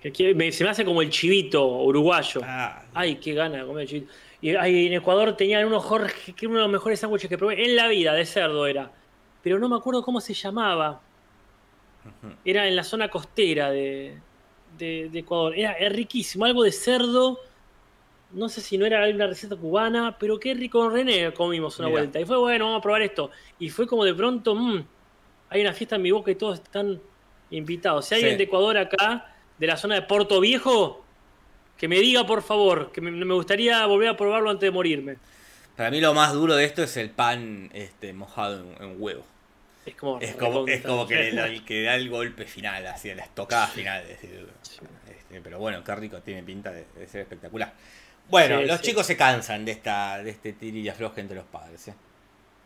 Que quiere- me- se me hace como el chivito uruguayo. Ah, Ay, qué gana de comer chivito. Y en Ecuador tenían unos Jorge, que uno de los mejores sándwiches que probé en la vida, de cerdo era. Pero no me acuerdo cómo se llamaba. Era en la zona costera de, de- de Ecuador. Era, era riquísimo, algo de cerdo. No sé si no era una receta cubana, pero qué rico con René comimos una Mirá. vuelta. Y fue bueno, vamos a probar esto. Y fue como de pronto, mmm, hay una fiesta en mi boca y todos están invitados. Si hay Sí. alguien de Ecuador acá, de la zona de Puerto Viejo, que me diga por favor, que me, me gustaría volver a probarlo antes de morirme. Para mí lo más duro de esto es el pan este, mojado en, en huevo. Es como, Es como, es como que, le- el que da el golpe final, así, la estocada final. es decir, este, pero bueno, qué rico, tiene pinta de, de ser espectacular. Bueno, Sí, los sí. chicos se cansan de esta de este tir y afloje entre los padres. ¿eh?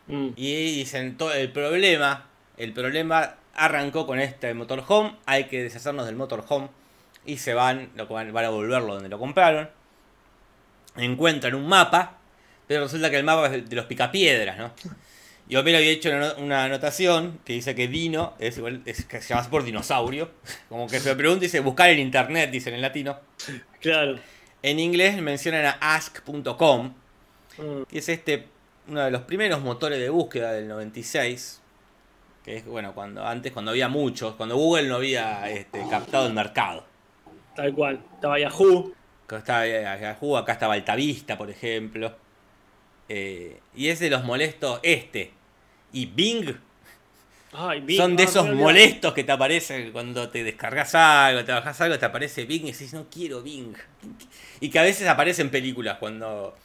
Mm. Y dicen, todo el problema, el problema arrancó con este motorhome, hay que deshacernos del motorhome. Y se van, lo, van, van a volverlo donde lo compraron. Encuentran un mapa, pero resulta que el mapa es de los picapiedras, ¿no? Y Homero había hecho una, una anotación que dice que Dino es igual, es, que se llama por dinosaurio. Como que se pregunta y dice buscar en internet, dicen en latino. Claro. En inglés mencionan a ask.com, Mm. que es este uno de los primeros motores de búsqueda del 96. Que es, bueno, cuando antes, cuando había muchos, cuando Google no había este, captado el mercado. Tal cual. Estaba Yahoo. Acá estaba Yahoo, acá estaba Altavista, por ejemplo. Eh, y es de los molestos este. Y Bing Ay, Bing. son de Ah, esos molestos que te aparecen cuando te descargas algo, te bajas algo, te aparece Bing y dices, no quiero Bing. Y que a veces aparece en películas cuando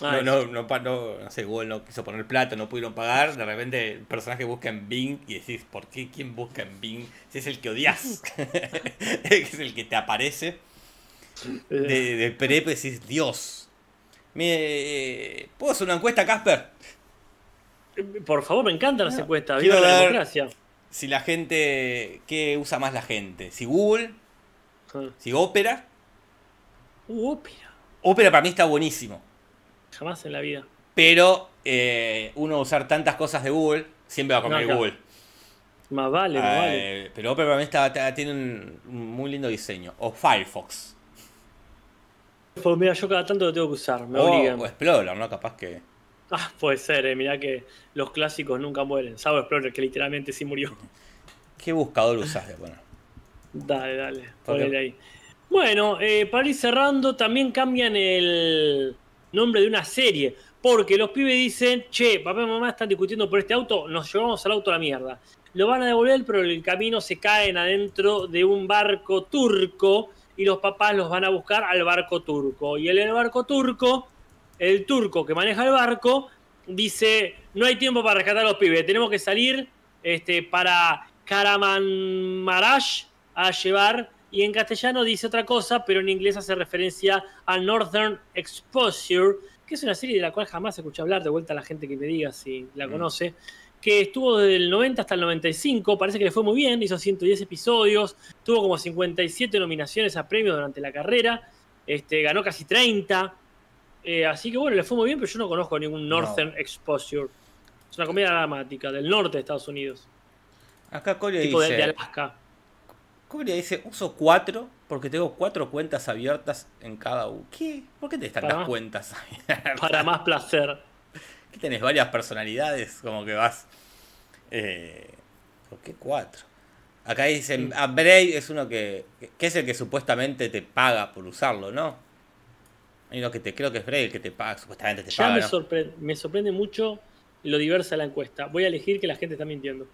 no, no, no, no, no sé, Google no quiso poner plata, no pudieron pagar, de repente el personaje busca en Bing y decís, ¿por qué? ¿Quién busca en Bing? Si es el que odias, es el que te aparece. De, de Prep decís, Dios. Me, ¿Puedo hacer una encuesta, Casper? Por favor, me encantan las encuestas. Quiero Viva la democracia. Si la gente, ¿qué usa más la gente? ¿Si Google? ¿Si Opera? Uh, ópera. Opera para mí está buenísimo. Jamás en la vida. Pero eh, uno usar tantas cosas de Google, siempre va a comer No. Google. Más vale, más vale. Eh, pero Opera para mí está, está- tiene un, un muy lindo diseño. O Firefox. Pues mira, yo cada tanto lo tengo que usar, me O, obligan. o Explorer, ¿no? Capaz que. Ah, puede ser, eh. mirá que los clásicos nunca mueren. Salvo Explorer, que literalmente sí murió. ¿Qué buscador usas de bueno? Dale, dale, ponele ahí. Bueno, eh, para ir cerrando, también cambian el nombre de una serie. Porque los pibes dicen, che, papá y mamá están discutiendo por este auto, nos llevamos al auto a la mierda. Lo van a devolver, pero en el camino se caen adentro de un barco turco y los papás los van a buscar al barco turco. Y en el barco turco, el turco que maneja el barco dice, no hay tiempo para rescatar a los pibes, tenemos que salir este, para Karamanmarash a llevar, y en castellano dice otra cosa, pero en inglés hace referencia a Northern Exposure, que es una serie de la cual jamás escuché hablar, de vuelta a la gente que me diga si la Mm. Que estuvo desde el 90 hasta el 95, parece que le fue muy bien, hizo 110 episodios, tuvo como 57 nominaciones a premios durante la carrera, este, ganó casi 30, eh, así que bueno, le fue muy bien, pero yo no conozco ningún Northern Exposure. Es una comedia dramática del norte de Estados Unidos, Acá Coria tipo de, dice. de Alaska. Coria dice, uso cuatro porque tengo cuatro cuentas abiertas en cada U. ¿Qué? ¿Por qué tenés tantas Para- cuentas abiertas? Para más placer. ¿Qué tenés varias personalidades? Como que vas. Eh, ¿Por qué cuatro? Acá dicen, a Brave es uno que, que es el que supuestamente te paga por usarlo, ¿no? Hay uno que te creo que es Brave el que te paga, supuestamente te Ya paga. me, ¿no? sorpre- me sorprende mucho lo diversa de la encuesta. Voy a elegir que la gente está mintiendo.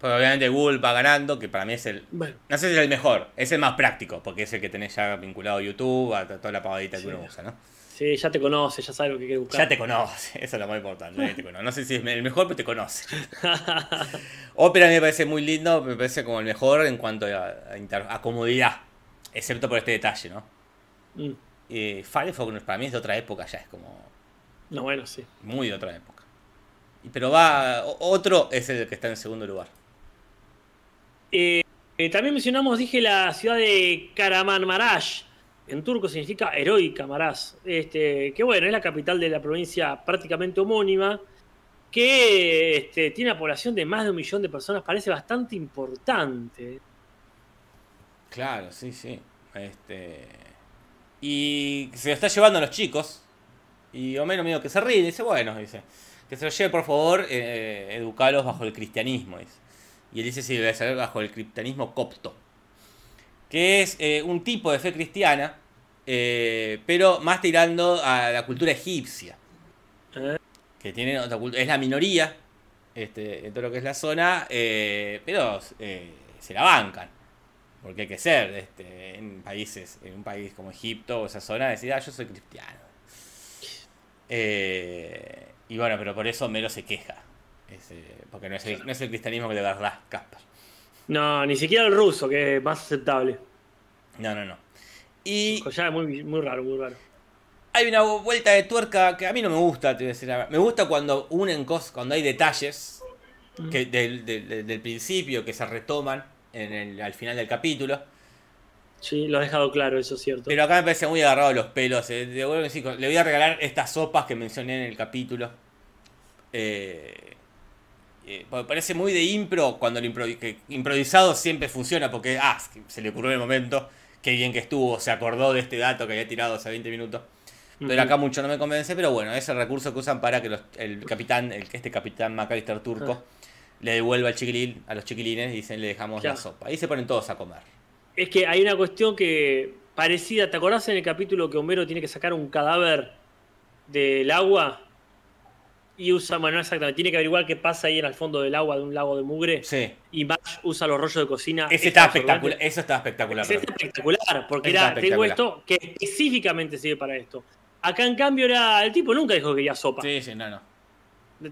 Porque obviamente Google va ganando, que para mí es el. Bueno, No sé si es el mejor, es el más práctico, porque es el que tenés ya vinculado a YouTube, a toda la pavadita que uno usa, ¿no? Sí, ya te conoce, ya sabe lo que quiere buscar. Ya te conoce, eso es lo más importante. nadie te conoce. No sé si es el mejor, pero te conoce. Opera a mí me parece muy lindo, me parece como el mejor en cuanto a, a inter- a comodidad, excepto por este detalle, ¿no? Mm, Firefox para mí es de otra época, ya es como no, bueno, sí. muy de otra época. Pero va, otro es el que está en segundo lugar. Eh, eh, también mencionamos, dije, la ciudad de Karamanmaraş. En turco significa heroica Maraş. Este, que bueno, es la capital de la provincia prácticamente homónima. Que este, tiene una población de más de un millón de personas. Parece bastante importante. Claro, sí, sí. Este. Y se lo está llevando a los chicos. Y Homero medio que se ríe dice, bueno, dice, que se lo lleve por favor, eh, educarlos bajo el cristianismo. Y él dice, sí, debe ser bajo el cristianismo copto. Que es eh, un tipo de fe cristiana, eh, pero más tirando a la cultura egipcia. Que tiene otra es la minoría este, en todo lo que es la zona, eh, pero se la bancan. Porque hay que ser este, en países, en un país como Egipto o esa zona, decir, ah, yo soy cristiano. Y bueno, pero por eso Mero se queja. Porque no es, el, cristianismo que de verdad, Caspar. No, ni siquiera el ruso, que es más aceptable. No, no, no. Y Ya es muy, muy raro, muy raro. hay una vuelta de tuerca que a mí no me gusta, te voy a decir. Me gusta cuando unen cosas, cuando hay detalles que del, del- del principio que se retoman en el, al final del capítulo. Sí, lo has dejado claro, eso es cierto. Pero acá me parece muy agarrado de los pelos. eh. A le voy a regalar estas sopas que mencioné en el capítulo. Eh, eh, parece muy de impro cuando el que improvisado siempre funciona porque ah, se le ocurrió en el momento. Qué bien que estuvo, se acordó de este dato que había tirado hace 20 minutos. Pero acá mucho no me convence, pero bueno, es el recurso que usan para que los- el capitán, el, este capitán McAllister turco, le devuelva al chiquilín, a los chiquilines y dicen le dejamos Claro. la sopa. Ahí se ponen todos a comer. Es que hay una cuestión que parecida, ¿te acordás en el capítulo que Homero tiene que sacar un cadáver del agua? Y usa, bueno, no exactamente, tiene que averiguar qué pasa ahí en el fondo del agua de un lago de mugre. Sí. Y Marge usa los rollos de cocina. Ese Es está espectacular, eso está espectacular. Ese es perdón. espectacular, porque Está era, tengo esto que específicamente sirve para esto. Acá en cambio era. El tipo nunca dijo que quería sopa. Sí, sí, no, no.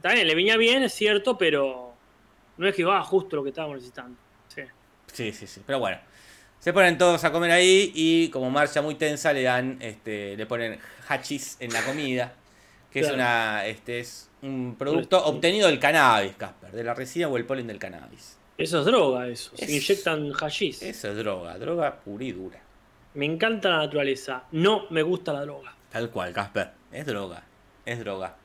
También le venía bien, es cierto, pero no es que va justo lo que estábamos necesitando. Sí. Sí, sí, sí. Pero bueno. Se ponen todos a comer ahí y como marcha muy tensa le dan, este, le ponen hachis en la comida, que es una, este, es un producto obtenido del cannabis, Casper, de la resina o el polen del cannabis. Eso es droga, eso. Se Es- inyectan hashish. Eso es droga, droga pura y dura. Me encanta la naturaleza. No me gusta la droga. Tal cual, Casper. Es droga. Es droga.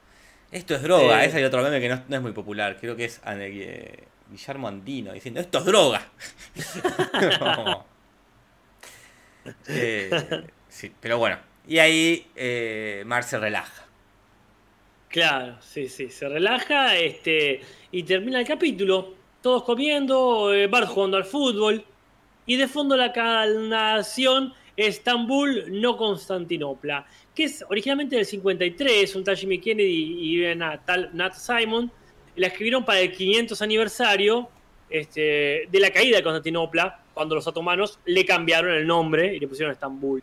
Esto es droga. Eh. Ese hay otro meme que no, no es muy popular. Creo que es eh, Guillermo Andino diciendo, esto es droga. No. Eh, sí, pero bueno. Y ahí eh, Mar se relaja. Claro, sí, sí. Se relaja este, y termina el capítulo. Todos comiendo, eh, Bart jugando al fútbol. Y de fondo la canción Estambul, no Constantinopla. Que es originalmente del 53, un tal Jimmy Kennedy y una tal Nat Simon. La escribieron para el 500 aniversario este, de la caída de Constantinopla, cuando los otomanos le cambiaron el nombre y le pusieron Estambul.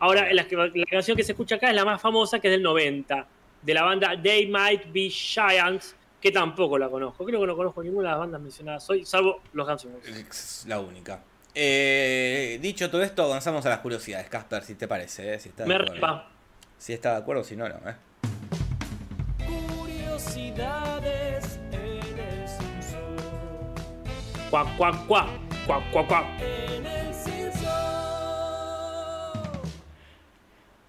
Ahora, la, la canción que se escucha acá es la más famosa, que es del 90, de la banda They Might Be Giants, que tampoco la conozco. Creo que no conozco ninguna de las bandas mencionadas hoy, salvo los Guns N' Roses. Es la única. Eh, dicho todo esto, avanzamos a las curiosidades, Casper, si te parece. eh, Si estás de Me acuerdo. repa. Si está de acuerdo, si no, no. eh. Curiosidades en el. Cuac, cuac, cuac, cuac, cuac, cuac. En el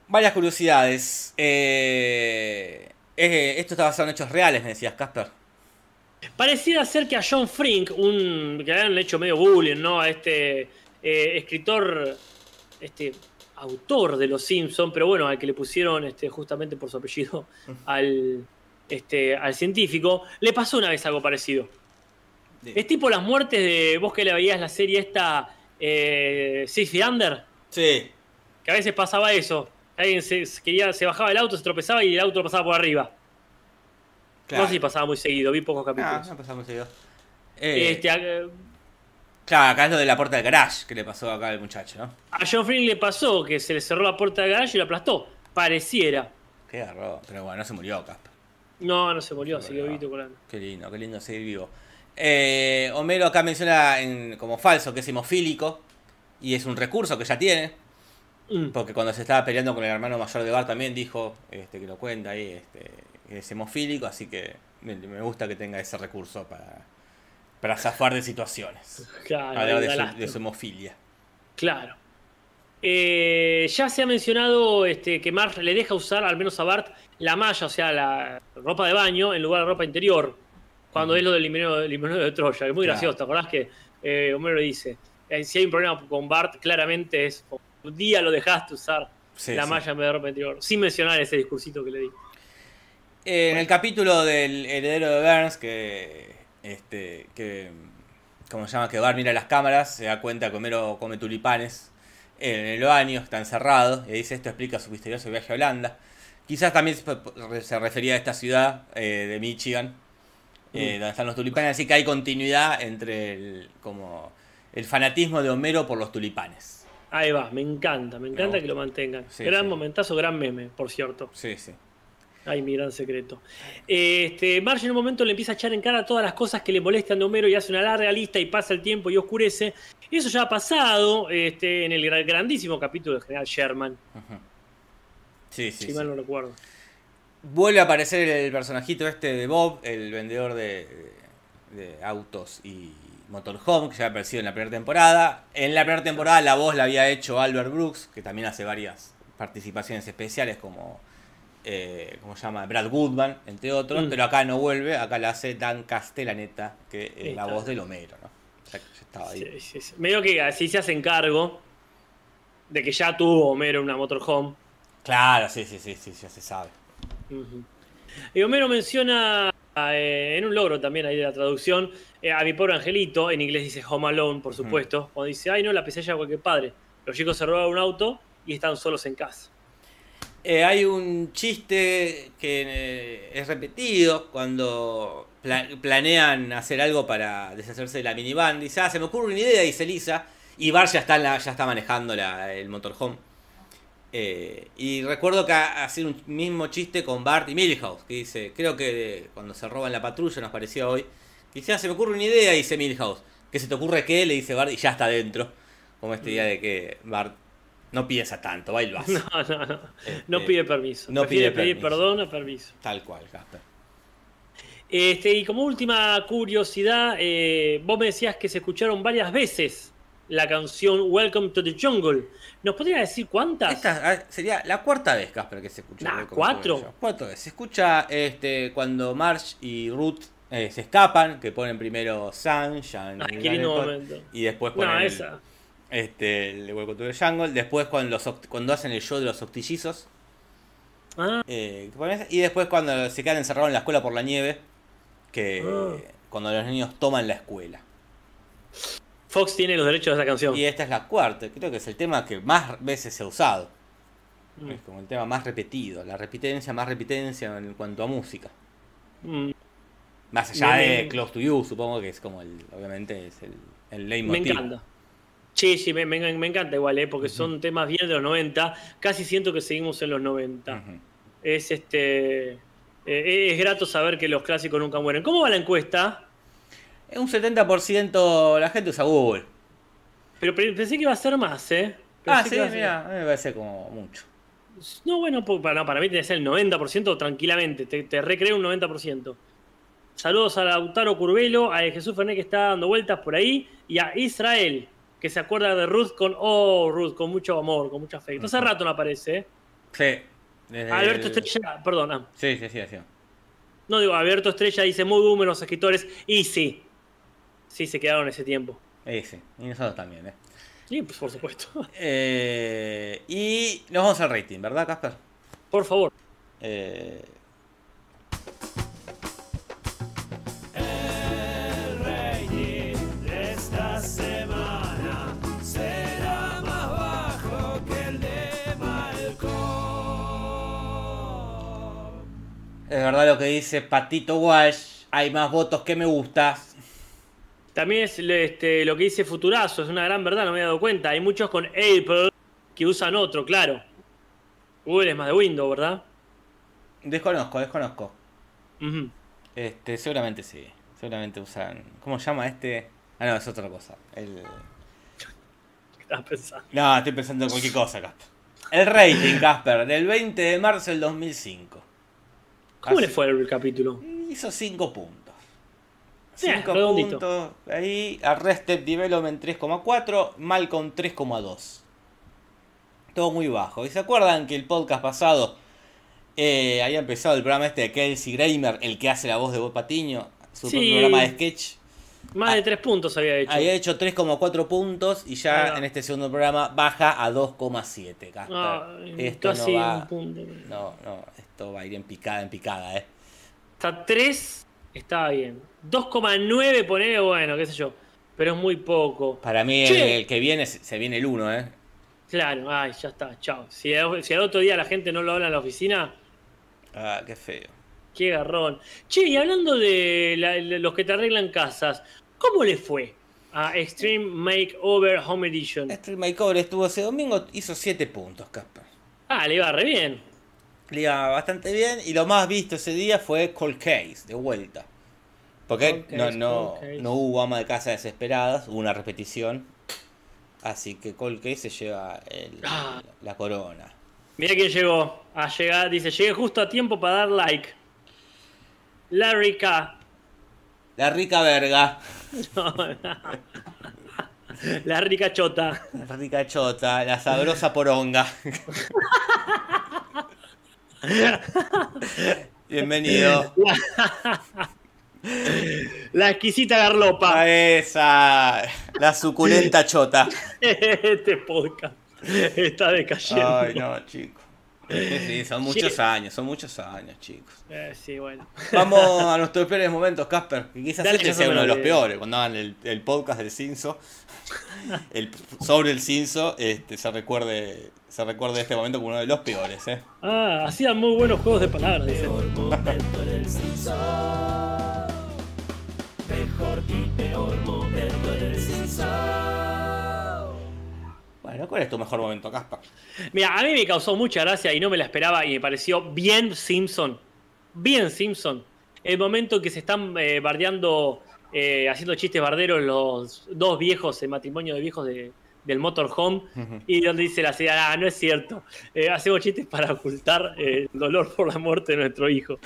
Varias curiosidades. Eh, eh, esto está basado en hechos reales, me decías, Casper. Pareciera ser que a John Frink, un que le han hecho medio bullying, ¿no? A este eh, escritor, este autor de Los Simpsons, pero bueno, al que le pusieron este, justamente por su apellido al, este, al científico, le pasó una vez algo parecido. Es tipo las muertes de vos que le veías la serie esta eh, Six Feet Under, Sí. que a veces pasaba eso. Alguien se, se quería, se bajaba del auto, se tropezaba y el auto pasaba por arriba. Claro. No sé si pasaba muy seguido, vi pocos Ah, capítulos. no pasamos seguido. Eh, Este, a, Claro, acá es lo de la puerta del garage que le pasó acá al muchacho, ¿no? a John Frink le pasó que se le cerró la puerta del garaje y lo aplastó. Pareciera. Qué garro. Pero bueno, no se murió, Casper. No, no se murió, Qué siguió bueno. vito colando. Qué lindo, qué lindo seguir vivo. Eh, Homero acá menciona en- como falso que es hemofílico. Y es un recurso que ya tiene. Mm. Porque cuando se estaba peleando con el hermano mayor de Bart también dijo este, que lo cuenta ahí, este, es hemofílico, así que me, gusta que tenga ese recurso para, para zafar de situaciones. Claro, Hablar de su, de su hemofilia. Claro. Eh, ya se ha mencionado este, que Marge le deja usar, al menos a Bart, la malla, o sea, la ropa de baño, en lugar de ropa interior. Cuando es lo del limonero, de Troya. que Es muy Claro. gracioso, ¿te acordás que eh, Homero dice? eh, si hay un problema con Bart, claramente es un día lo dejaste usar Sí, la sí. malla en vez de ropa interior. Sin mencionar ese discursito que le di. Eh, en el capítulo del heredero de Burns, que, este, que, como se llama, que Bart mira las cámaras, se da cuenta que Homero come tulipanes en el baño, está encerrado, y dice esto explica su misterioso viaje a Holanda. Quizás también se- se refería a esta ciudad eh, de Michigan, eh, Mm. donde están los tulipanes, así que hay continuidad entre el, como, el fanatismo de Homero por los tulipanes. Ahí va, me encanta, me encanta que lo mantengan. Sí, gran sí. momentazo, gran meme, por cierto. Sí, sí. Ay, mi gran secreto. Este, Marge en un momento le empieza a echar en cara todas las cosas que le molestan de Homero y hace una larga lista y pasa el tiempo y oscurece. Eso ya ha pasado este, en el gra- grandísimo capítulo del general Sherman. Sí, sí, si sí. mal no recuerdo. Vuelve a aparecer el personajito este de Bob, el vendedor de, de autos y motorhome, que ya ha aparecido en la primera temporada. En la primera temporada la voz la había hecho Albert Brooks, que también hace varias participaciones especiales como, eh, ¿cómo se llama? Brad Goodman, entre otros. Mm. Pero acá no vuelve, acá la hace Dan Castellaneta, que es la Está. voz del Homero, ¿no? O sea, que ya estaba ahí. Sí, sí, sí. Medio que así se hacen cargo de que ya tuvo Homero una motorhome. Claro, sí, sí, sí, sí, ya se sabe. Y Homero menciona eh, en un logro también ahí de la traducción eh, a mi pobre angelito, en inglés dice Home Alone, por supuesto, cuando dice, ay no, la pesadilla de cualquier padre. Los chicos se robaron un auto y están solos en casa. Eh, hay un chiste que es repetido cuando pla- planean hacer algo para deshacerse de la minivan. Dice, ah, se me ocurre una idea, dice Lisa. Y Bar ya está, la- ya está manejando la- el motorhome. Eh, y recuerdo que hacía un mismo chiste con Bart y Milhouse, que dice, creo que cuando se roban la patrulla nos pareció hoy, dice, ah, se me ocurre una idea, dice Milhouse, ¿qué se te ocurre qué? Le dice Bart y ya está dentro. Como esta idea de que Bart no piensa tanto, va y lo hace. No, no, no. no Este, pide permiso. no Prefiere pide pedir perdón a permiso. Tal cual, Casper. Este, y como última curiosidad, eh, vos me decías que se escucharon varias veces la canción Welcome to the Jungle. ¿Nos podrías decir cuántas? Esta ah, sería la cuarta vez, Casper, que se escucha. Nah, ¿cuatro? Cuatro veces. Se escucha este, cuando Marge y Ruth eh, se escapan, que ponen primero Sunshine Ah, y momento. después ponen No, el- esa. este, el Welcome to the Jungle. Después cuando, los, cuando hacen el show de los octillizos. Ah, eh, y después cuando se quedan encerrados en la escuela por la nieve. Que Ah. cuando los niños toman la escuela. Fox tiene los derechos de esa canción. Y esta es la cuarta, creo que es el tema que más veces se ha usado. Mm. Es como el tema más repetido, la repitencia más repitencia en cuanto a música. Mm, Más allá Me- de me- Close to You, supongo que es como el, obviamente es el, el me leitmotiv. encanta. Sí, sí, me, me- me encanta igual, ¿eh? porque son temas bien de los 90. Casi siento que seguimos en los 90. Ujú. Es este. eh, es grato saber que los clásicos nunca mueren. ¿Cómo va la encuesta? Es un 70% la gente usa Google. Pero pe- pensé que iba a ser más, ¿eh? Ah, sí, a mira, a mí me parece como mucho. No, bueno, para, no, para mí tiene que ser el 90% tranquilamente. Te, te recreo un 90%. Saludos a Lautaro Curvelo, a Jesús Fernández que está dando vueltas por ahí, y a Israel, que se acuerda de Ruth con, oh, Ruth, con mucho amor, con mucho afecto. Hace rato no aparece, ¿eh? Sí. desde Alberto el- Estrella, perdona. Sí, sí, sí, sí. No digo, Alberto Estrella dice muy boomer los escritores, y sí. Sí, se quedaron ese tiempo. Eh, sí, y nosotros también, ¿eh? Sí, pues por supuesto. Eh, Y nos vamos al rating, ¿verdad, Casper? Por favor. Eh, El rating de esta semana será más bajo que el de Malcolm. es verdad lo que dice Patito Walsh. Hay más votos que me gustas. También es este, lo que dice Futurazo, es una gran verdad, no me había dado cuenta. Hay muchos con Apple que usan otro, claro. Google es más de Windows, ¿verdad? Desconozco, desconozco. Este, seguramente sí. Seguramente usan. ¿Cómo se llama este? Ah, no, es otra cosa. El... ¿Qué estás pensando? No, estoy pensando en cualquier cosa, Casper. El rating, Casper, del 20 de marzo del 2005. ¿Cómo Así. le fue el capítulo? Hizo 5 puntos. Bien, 5 redondito. puntos. Ahí, Arrested Development 3,4, Malcolm 3,2. Todo muy bajo. ¿Y se acuerdan que el podcast pasado eh, había empezado el programa este de Kelsey Grammer, el que hace la voz de Bob Patiño? Su Sí. programa de sketch. Más Ah, de tres puntos había hecho. Había hecho 3,4 puntos y ya en este segundo programa baja a 2,7. Casper. Ay, esto no va. No, no, esto va a ir en picada, en picada, eh. Hasta 3 estaba bien. 2,9 ponele, bueno, qué sé yo. Pero es muy poco. Para mí el, el que viene se viene el 1, eh. Claro, ay, ya está, chao. Si, si al otro día la gente no lo habla en la oficina, Ah, qué feo. qué garrón. Che, y hablando de la- los que te arreglan casas, ¿cómo le fue a Extreme Makeover Home Edition? Este Makeover estuvo ese domingo, hizo 7 puntos, Casper. Ah, le iba re bien. Le iba bastante bien y lo más visto ese día fue Cold Case, de vuelta. Porque no, no, no hubo ama de casa desesperadas, hubo una repetición. Así que Cold Case se lleva el- Ah. la corona. Mira quién llegó. A llegar, dice, llegué justo a tiempo para dar like. Larry K. La rica verga, No, La rica chota. la rica chota, la sabrosa poronga. Bienvenido La exquisita garlopa. esa, la suculenta chota. Este podcast está decayendo. Ay, no, chicos. Sí, son muchos años, son muchos años, chicos. Eh, sí, bueno. Vamos a nuestros peores momentos, Casper. Que quizás Dale, este sea uno de lo los peores. Cuando hagan el, el podcast del Cinso, el, sobre el Cinso, este, se recuerde se recuerde este momento como uno de los peores. ¿eh? Ah, hacían muy buenos juegos de palabras, dice. Peor momento del Simpson. Mejor y peor momento del Simpson. Bueno, Bueno, ¿cuál es tu mejor momento, Caspa? Mira, a mí me causó mucha gracia y no me la esperaba y me pareció bien Simpson. Bien Simpson. El momento que se están eh, bardeando, eh, haciendo chistes barderos los dos viejos, el matrimonio de viejos de, del motorhome, y donde dice la señora, ah, no es cierto, eh, hacemos chistes para ocultar eh, el dolor por la muerte de nuestro hijo.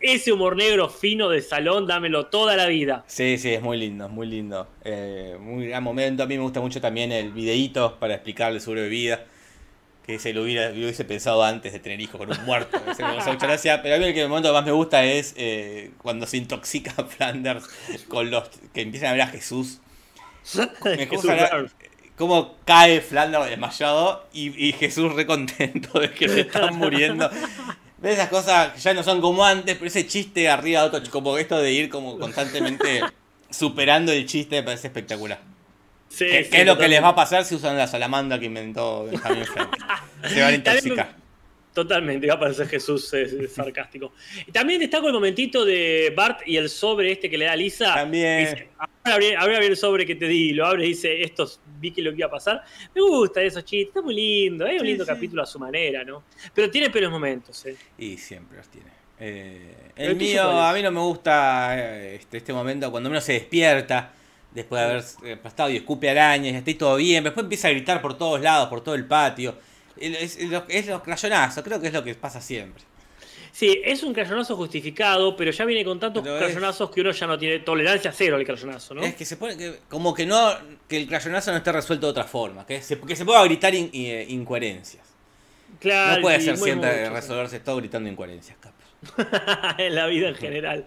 Ese humor negro fino de salón, dámelo toda la vida. Sí, sí, es muy lindo, es muy lindo. Eh, muy gran momento. A mí me gusta mucho también el videíto para explicarle sobre bebida. Que se lo hubiera, lo hubiese pensado antes de tener hijos con un muerto. Me mucha gracia. Pero a mí el que el momento que más me gusta es eh, cuando se intoxica Flanders con los que empiezan a ver a Jesús. Me gusta cómo cae Flanders desmayado y, y Jesús recontento de que se están muriendo. ¿Ves esas cosas que ya no son como antes, pero ese chiste arriba de otro, como esto de ir como constantemente superando el chiste me parece espectacular. Sí, ¿Qué, sí, es lo que les va a pasar si usan la salamandra que inventó Benjamin? Se van a intoxicar. Totalmente, va a parecer Jesús sarcástico. Y también destaco el momentito de Bart y el sobre este que le da a Lisa. También. Dice, ahora abrí el sobre que te di, lo abre y dice, estos vi que lo que iba a pasar. Me gusta esos chistes, está muy lindo, es un Sí, lindo sí. capítulo a su manera, ¿no? Pero tiene peores momentos, ¿eh? Y siempre los tiene. Eh, ¿El mío, a mí no me gusta eh, este, este momento cuando uno se despierta después de haber eh, pastado y escupe arañas y está todo bien. Después empieza a gritar por todos lados, por todo el patio. Es, es, es los crayonazos, creo que es lo que pasa siempre. Sí, es un crayonazo justificado, pero ya viene con tantos Pero es- crayonazos que uno ya no tiene tolerancia cero al crayonazo, ¿no? Es que se pone que, como que no, que el crayonazo no esté resuelto de otra forma, que se, que se pueda gritar in- in- eh, incoherencias. claro, no puede ser siempre mucho, resolverse todo gritando incoherencias, capaz. en la vida en general.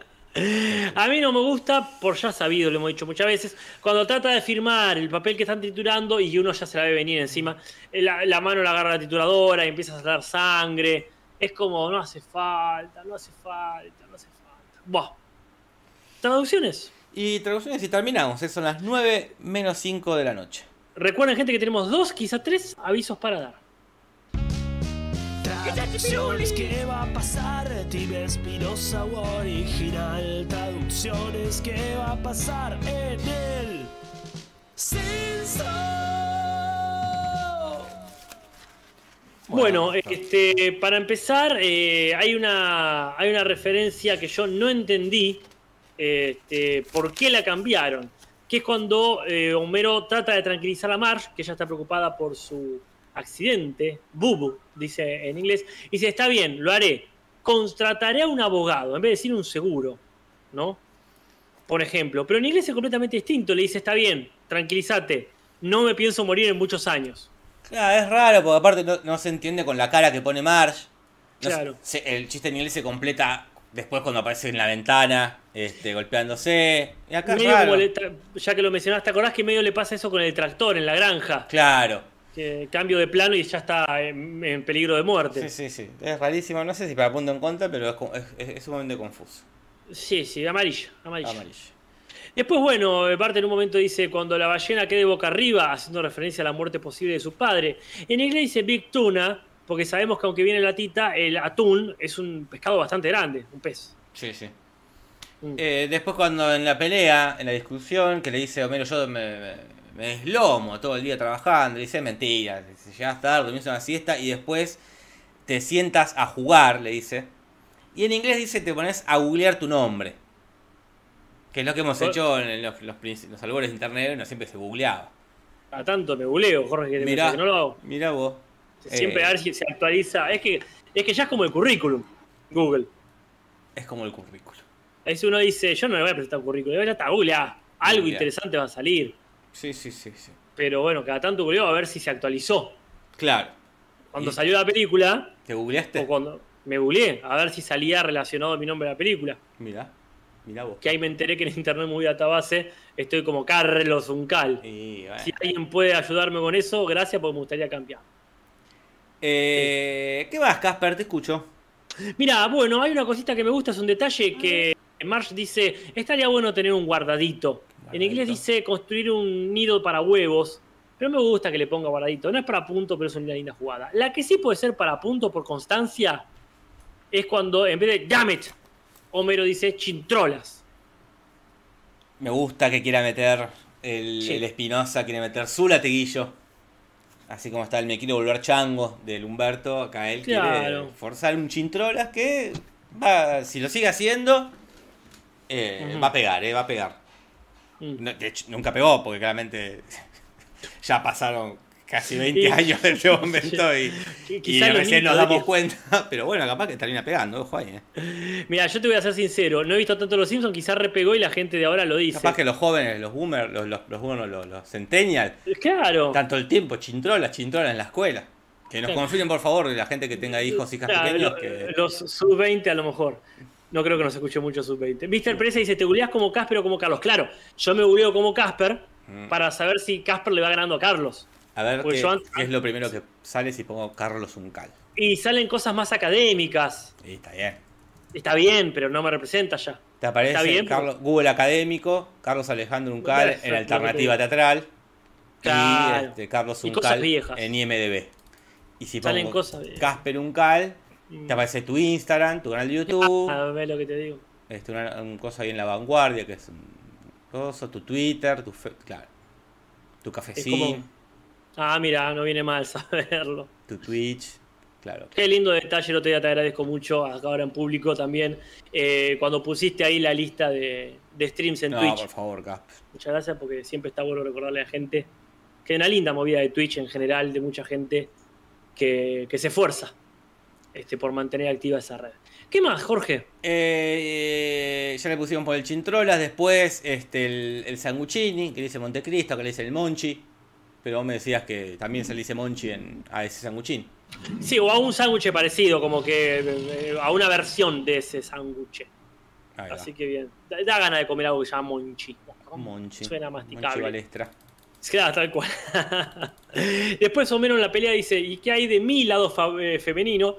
A mí no me gusta, por ya sabido, lo hemos dicho muchas veces, cuando trata de firmar el papel que están triturando y uno ya se la ve venir encima, la, la mano la agarra la trituradora y empieza a salir sangre. Es como, no hace falta, no hace falta, no hace falta. Buah. Traducciones. Y traducciones y terminamos, eh, son las 9 menos 5 de la noche. Recuerden, gente, que tenemos dos, quizá tres avisos para dar. Traducciones, ¿qué va a pasar? Tibia Espinosa original. Traducciones, ¿qué va a pasar en el censo? Bueno, este, para empezar, eh, hay, una, hay una referencia que yo no entendí este, por qué la cambiaron. Que es cuando eh, Homero trata de tranquilizar a Marge, que ella está preocupada por su accidente, Bubu, dice en inglés, y dice, está bien, lo haré, contrataré a un abogado, en vez de decir un seguro, ¿no? Por ejemplo, pero en inglés es completamente distinto, le dice, está bien, tranquilízate, no me pienso morir en muchos años. Claro, es raro porque aparte no, no se entiende con la cara que pone Marge. No Claro. se- el chiste en inglés se completa después cuando aparece en la ventana, este, golpeándose. Y acá es raro. como le tra- ya que lo mencionaste, ¿te acordás que medio le pasa eso con el tractor en la granja? Claro. Que cambio de plano y ya está en, en peligro de muerte. Sí, sí, sí. Es rarísimo. No sé si para punto en contra, pero es, es, es- es sumamente confuso. Sí, sí, amarilla, amarilla. Amarillo. Después, bueno, Bart en un momento dice, cuando la ballena quede boca arriba, haciendo referencia a la muerte posible de su padre. En inglés dice Big Tuna, porque sabemos que aunque viene la tita, el atún es un pescado bastante grande, un pez. Sí, sí. Mm. Eh, después cuando en la pelea, en la discusión, que le dice Homero, yo me, me, me deslomo todo el día trabajando, le dice mentira, si llegas tarde, dormís una siesta y después te sientas a jugar, le dice. Y en inglés dice te pones a googlear tu nombre. Que es lo que hemos hecho en los, los, princi- los albores de internet, no siempre se googleaba. A tanto me buleo, Jorge, que, te Mirá. que no lo hago. Mirá vos. Siempre Eh, a ver si se actualiza. Es que, es que ya es como el currículum, Google. Es como el currículo. Ahí si uno dice, yo no le voy a presentar un currículum, ya está, googlea, algo interesante va a salir. Sí, sí, sí, sí. Pero bueno, cada tanto googleo a ver si se actualizó. Claro. Cuando Y- salió la película, ¿Te googleaste? o cuando me googleé, a ver si salía relacionado mi nombre a la película. Mirá. Mirá vos. Que ahí me enteré que en Internet Movie Database estoy como Carlos Uncal. Y bueno. Si alguien puede ayudarme con eso, gracias, porque me gustaría cambiar. Eh, ¿Qué más, Casper? Te escucho. Mira, bueno, hay una cosita que me gusta, es un detalle que Marsh dice, estaría bueno tener un guardadito. En inglés dice construir un nido para huevos, pero me gusta que le ponga guardadito. No es para punto, pero es una linda jugada. La que sí puede ser para punto por constancia es cuando en vez de damn it, Homero dice chintrolas. Me gusta que quiera meter el, Sí. el Espinosa, quiere meter su latiguillo. Así como está el me quiero volver chango del Humberto, acá él quiere forzar un chintrolas que va, si lo sigue haciendo, eh, va a pegar, eh, va a pegar. Mm. No, de hecho, nunca pegó, porque claramente ya pasaron casi 20 Y- años de ese momento y, Y y recién nos damos de- cuenta. Pero bueno, capaz que termina pegando, ojo ahí. eh. Mira, yo te voy a ser sincero, no he visto tanto Los Simpsons, quizás repegó y la gente de ahora lo dice. Capaz que los jóvenes, los boomers, los, los, los, boomers, los, los centennials, Claro. tanto el tiempo, chintrolas, chintrolas en la escuela. Que nos confirmen, por favor, la gente que tenga hijos, hijas Claro, pequeños. Que... Los sub-20 a lo mejor. No creo que nos escuche mucho sub-20. Mr. Presa dice, ¿te googleás como Casper o como Carlos? Claro, yo me googleo como Casper Mm. para saber si Casper le va ganando a Carlos. A ver Porque qué, antes- es lo primero que sale si pongo Carlos Uncal. Y salen cosas más académicas. Y está bien. Está bien, pero no me representa ya. Te aparece Está bien, Carlos, Google Académico, Carlos Alejandro Uncal en Alternativa te Teatral Claro. y este, Carlos Y cosas Uncal viejas. en IMDB. Y si Salen pongo. Casper Uncal. Te aparece tu Instagram, tu canal de YouTube, A ver lo que te digo. este, una, un cosa ahí en la vanguardia que es un coso, tu Twitter, tu fe- claro, tu Es cafecín, como... Ah, mira, no viene mal saberlo. tu Twitch, claro. Qué lindo detalle, no te, te agradezco mucho, acá ahora en público también, eh, cuando pusiste ahí la lista de, de streams en No, Twitch. por favor, Casper. Muchas gracias porque siempre está bueno recordarle a la gente que hay una linda movida de Twitch en general, de mucha gente que, que se esfuerza este, por mantener activa esa red. ¿Qué más, Jorge? Eh, ya le pusimos por el Chintrolas, después este, el, el Sanguchini, que le dice Montecristo, que le dice el Monchi. Pero vos me decías que también se le dice Monchi en, a ese Sanguchín. Sí, o a un sándwich parecido, como que eh, a una versión de ese sándwich. Así que bien. Da, da ganas de comer algo que se llama monchi. Monchi. Suena Monchi masticable. Balestra. Claro, tal cual. Después Homero en la pelea dice, ¿y qué hay de mi lado eh, femenino?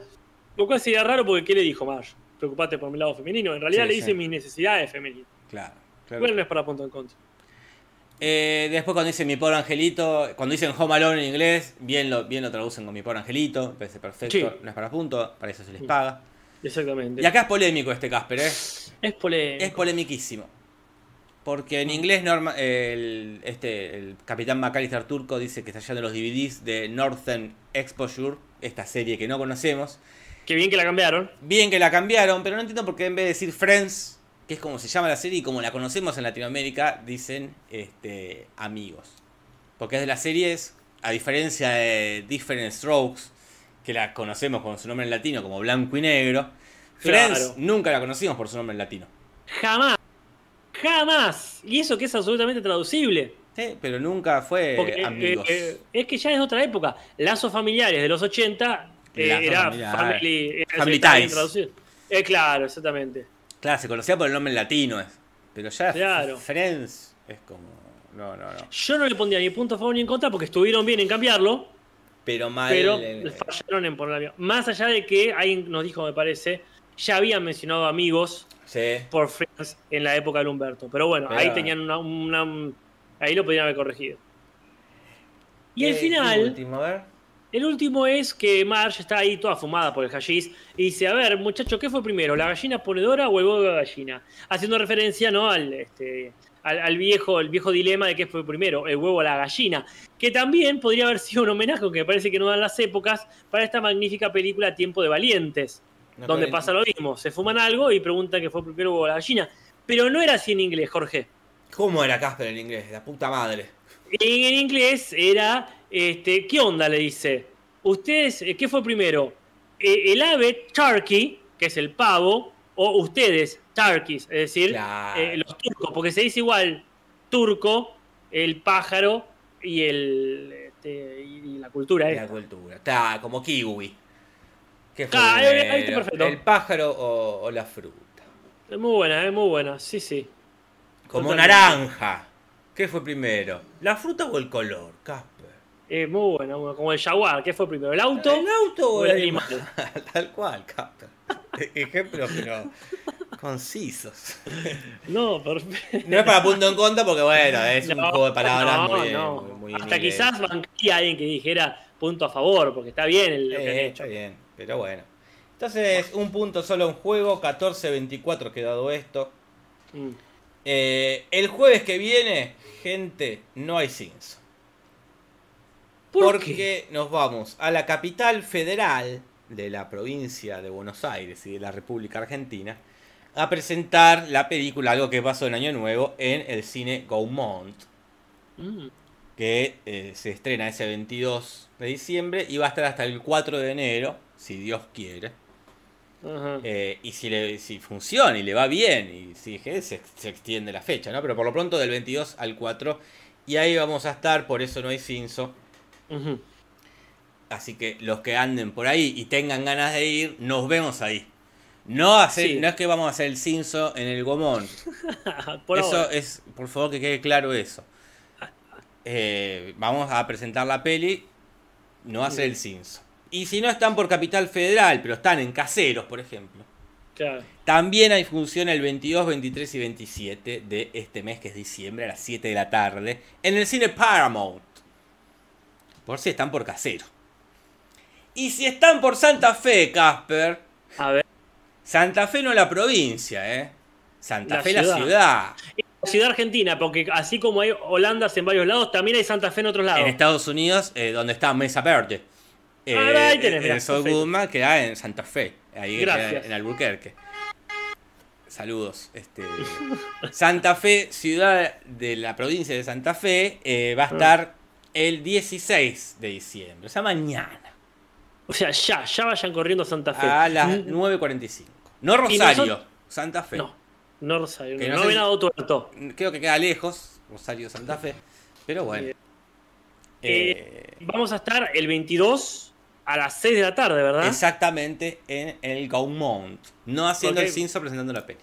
Lo cual sería raro porque ¿qué le dijo Marge? Preocupate por mi lado femenino. En realidad Sí, le sí. dice mis necesidades femeninas. Claro. claro. Bueno, no es para punto en contra. Eh, después cuando dicen mi pobre angelito, cuando dicen home alone en inglés, bien lo, bien lo traducen con mi pobre angelito, parece perfecto, Sí. no es para punto, para eso se les paga. Exactamente. Y acá es polémico este Casper, ¿eh? Es polémico. Es polemiquísimo. Porque en inglés norma, el, este, el capitán McAllister turco dice que está yendo los DVDs de Northern Exposure, esta serie que no conocemos. Qué bien que la cambiaron. Bien que la cambiaron, pero no entiendo por qué en vez de decir Friends, que es como se llama la serie y como la conocemos en Latinoamérica, dicen este, amigos. Porque es de las series, a diferencia de Different Strokes, que la conocemos con su nombre en latino como blanco y negro, Friends Claro. nunca la conocimos por su nombre en latino. Jamás. Jamás. Y eso que es absolutamente traducible. Sí, pero nunca fue Porque eh, amigos. eh, es que ya es otra época. Lazos familiares de los 80 eh, era family, era- Family Ties. Eh, claro, exactamente. Claro, se conocía por el nombre en latino, es. pero ya Claro. Friends es como... No, no, no. Yo no le pondría ni punto a favor ni en contra porque estuvieron bien en cambiarlo, Pero mal... pero eh, fallaron en ponerla bien. Más allá de que alguien nos dijo, me parece, ya habían mencionado amigos sí. por Friends en la época de Humberto. Pero bueno, Pero- ahí tenían una, una- Ahí lo podrían haber corregido. Y el Eh, final. último, a ver. El último es que Marge está ahí toda fumada por el hashish y dice, a ver, muchacho, ¿qué fue primero, la gallina ponedora o el huevo de gallina? Haciendo referencia, ¿no? Al, este, al, al viejo, el viejo dilema de qué fue primero, el huevo o la gallina. Que también podría haber sido un homenaje, aunque me parece que no dan las épocas, para esta magnífica película Tiempo de Valientes, No, donde pasa lo mismo. Se fuman algo y preguntan qué fue primero el huevo o la gallina. Pero no era así en inglés, Jorge. ¿Cómo era Casper en inglés? La puta madre. En, en inglés era, este, ¿qué onda? Le dice. Ustedes, eh, ¿qué fue primero? Eh, el ave, turkey, que es el pavo, o ustedes, turkeys, es decir, Claro. eh, los turcos, porque se dice igual turco, el pájaro y el este, y la cultura La esta. cultura. Está como kiwi. ¿Qué fue Ah, eh, perfecto. ¿El pájaro o, o la fruta? Es muy buena, es muy buena, sí, sí. Como Totalmente. naranja. ¿Qué fue primero? ¿La fruta o el color, Casper? Es muy buena, muy buena. como el jaguar, ¿qué fue primero? ¿El auto? ¿El auto o el el animal? animal? Tal cual, Casper. Ejemplos, pero concisos. No, perfecto. No es para punto en contra porque, bueno, es un juego de palabras no, muy, no. muy, muy Hasta inglés. quizás bancaría a alguien que dijera punto a favor, porque está bien el, lo que han Eh, hecho. está bien, pero bueno. Entonces, un punto solo en juego, 14-24 quedado esto. Mm. Eh, el jueves que viene, gente, no hay Simpson. ¿Por porque qué? nos vamos a la capital federal de la provincia de Buenos Aires y de la República Argentina a presentar la película, algo que pasó en Año Nuevo, en el cine Gaumont, Mm, que eh, se estrena ese 22 de diciembre y va a estar hasta el 4 de enero, si Dios quiere. Eh, y si, le, si funciona y le va bien, y si se, se extiende la fecha, ¿no? Pero por lo pronto del 22 al 4, y ahí vamos a estar, por eso no hay cinzo. Así que los que anden por ahí y tengan ganas de ir, nos vemos ahí. No, hacer, Sí. no es que vamos a hacer el cinzo en el gomón. Por eso ahora. es, por favor, que quede claro eso. Eh, vamos a presentar la peli, no hacer el cinzo. Y si no están por Capital Federal, pero están en caseros, por ejemplo. Claro. También hay función el 22, 23 y 27 de este mes, que es diciembre, a las 7 de la tarde, en el cine Paramount. Por si están por casero. Y si están por Santa Fe, Casper. A ver, Santa Fe no la provincia, ¿eh? Santa La Fe ciudad. la ciudad. Ciudad Argentina, porque así como hay Holandas en varios lados, también hay Santa Fe en otros lados. En Estados Unidos, eh, donde está Mesa Verde. Eh, Ah, ahí tenés, mirá, el Sol perfecto. Goodman queda en Santa Fe, ahí en Albuquerque. Saludos. Este, Santa Fe, ciudad de la provincia de Santa Fe, eh, va a Ah. estar el 16 de diciembre, o sea, mañana, O sea, ya, ya vayan corriendo a Santa Fe. a las Mm, 9.45. No Rosario, Santa Fe. No, no Rosario, Que no, no no Venado Tuerto. Creo que queda lejos, Rosario, Santa Fe, pero bueno. Bien. Eh, Vamos a estar el 22 a las 6 de la tarde, ¿verdad? Exactamente en el Gaumont. No haciendo el cinzo, presentando la peli.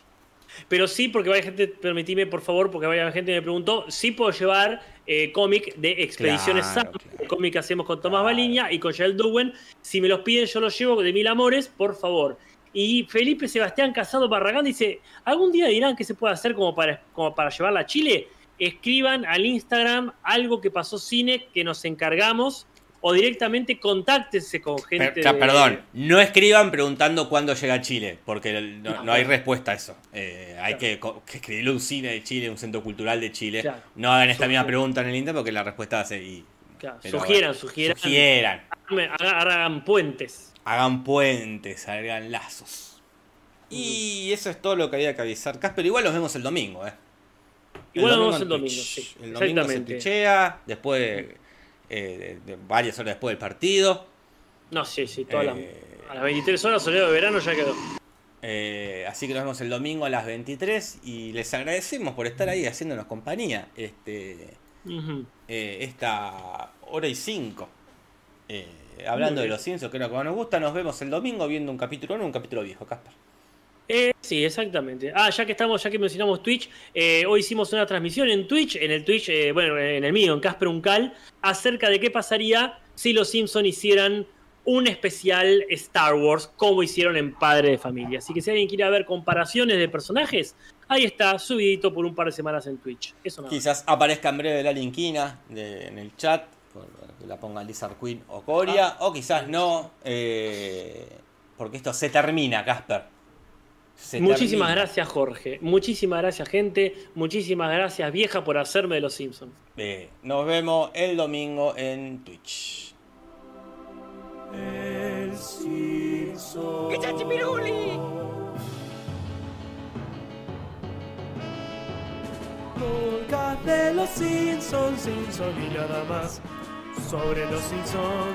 Pero sí, porque vaya gente, permitime por favor, porque vaya gente me preguntó, sí puedo llevar eh, cómic de Expediciones Claro, Sam, claro. el cómic que hacemos con Tomás. Baliña y con Joel Duwen. Si me los piden, yo los llevo de mil amores, por favor. Y Felipe Sebastián Casado Barragán dice, ¿algún día dirán que se puede hacer como para, como para llevarla a Chile? Escriban al Instagram algo que pasó cine, que nos encargamos, o directamente contáctense con gente. De- Perdón, no escriban preguntando cuándo llega a Chile, porque no, No, no hay respuesta a eso. Eh, hay que, que escribirle un cine de Chile, un centro cultural de Chile. Claro. No hagan esta misma pregunta en el Inter porque la respuesta ser y, Claro, sugieran, sugieran, sugieran. hagan- puentes. Hagan puentes, hagan lazos. Y eso es todo lo que había que avisar. Casper, igual nos vemos el domingo, ¿eh? Igual nos vemos el domingo, sí, El domingo se después de, eh, de- de varias horas después del partido. No, sí, sí, todas las- Eh, a las 23 horas, soleado de verano ya quedó. Eh, así que nos vemos el domingo a las 23 y les agradecemos por estar ahí haciéndonos compañía este, esta hora y cinco. Hablando de los ciencios, que es lo que más nos gusta, nos vemos el domingo viendo un capítulo nuevo, un capítulo viejo, Casper. Eh, sí, exactamente. Ah, ya que estamos, ya que mencionamos Twitch, eh, hoy hicimos una transmisión en Twitch, en el Twitch, eh, bueno, en el mío, en Casper Uncal, acerca de qué pasaría si los Simpson hicieran un especial Star Wars, como hicieron en Padre de Familia. Así que si alguien quiere ver comparaciones de personajes, ahí está, subidito por un par de semanas en Twitch. Eso nada. Quizás aparezca en breve la linquina de- en el chat, que la ponga Lizard Queen o Coria, o quizás no, eh, porque esto se termina, Casper. Se Muchísimas termina. gracias, Jorge. Muchísimas gracias, gente. Muchísimas gracias, vieja, por hacerme de los Simpsons. Eh, nos vemos el domingo en Twitch. El Simpson. Nunca de los Simpsons, Simpson y nada más. Sobre los Simpsons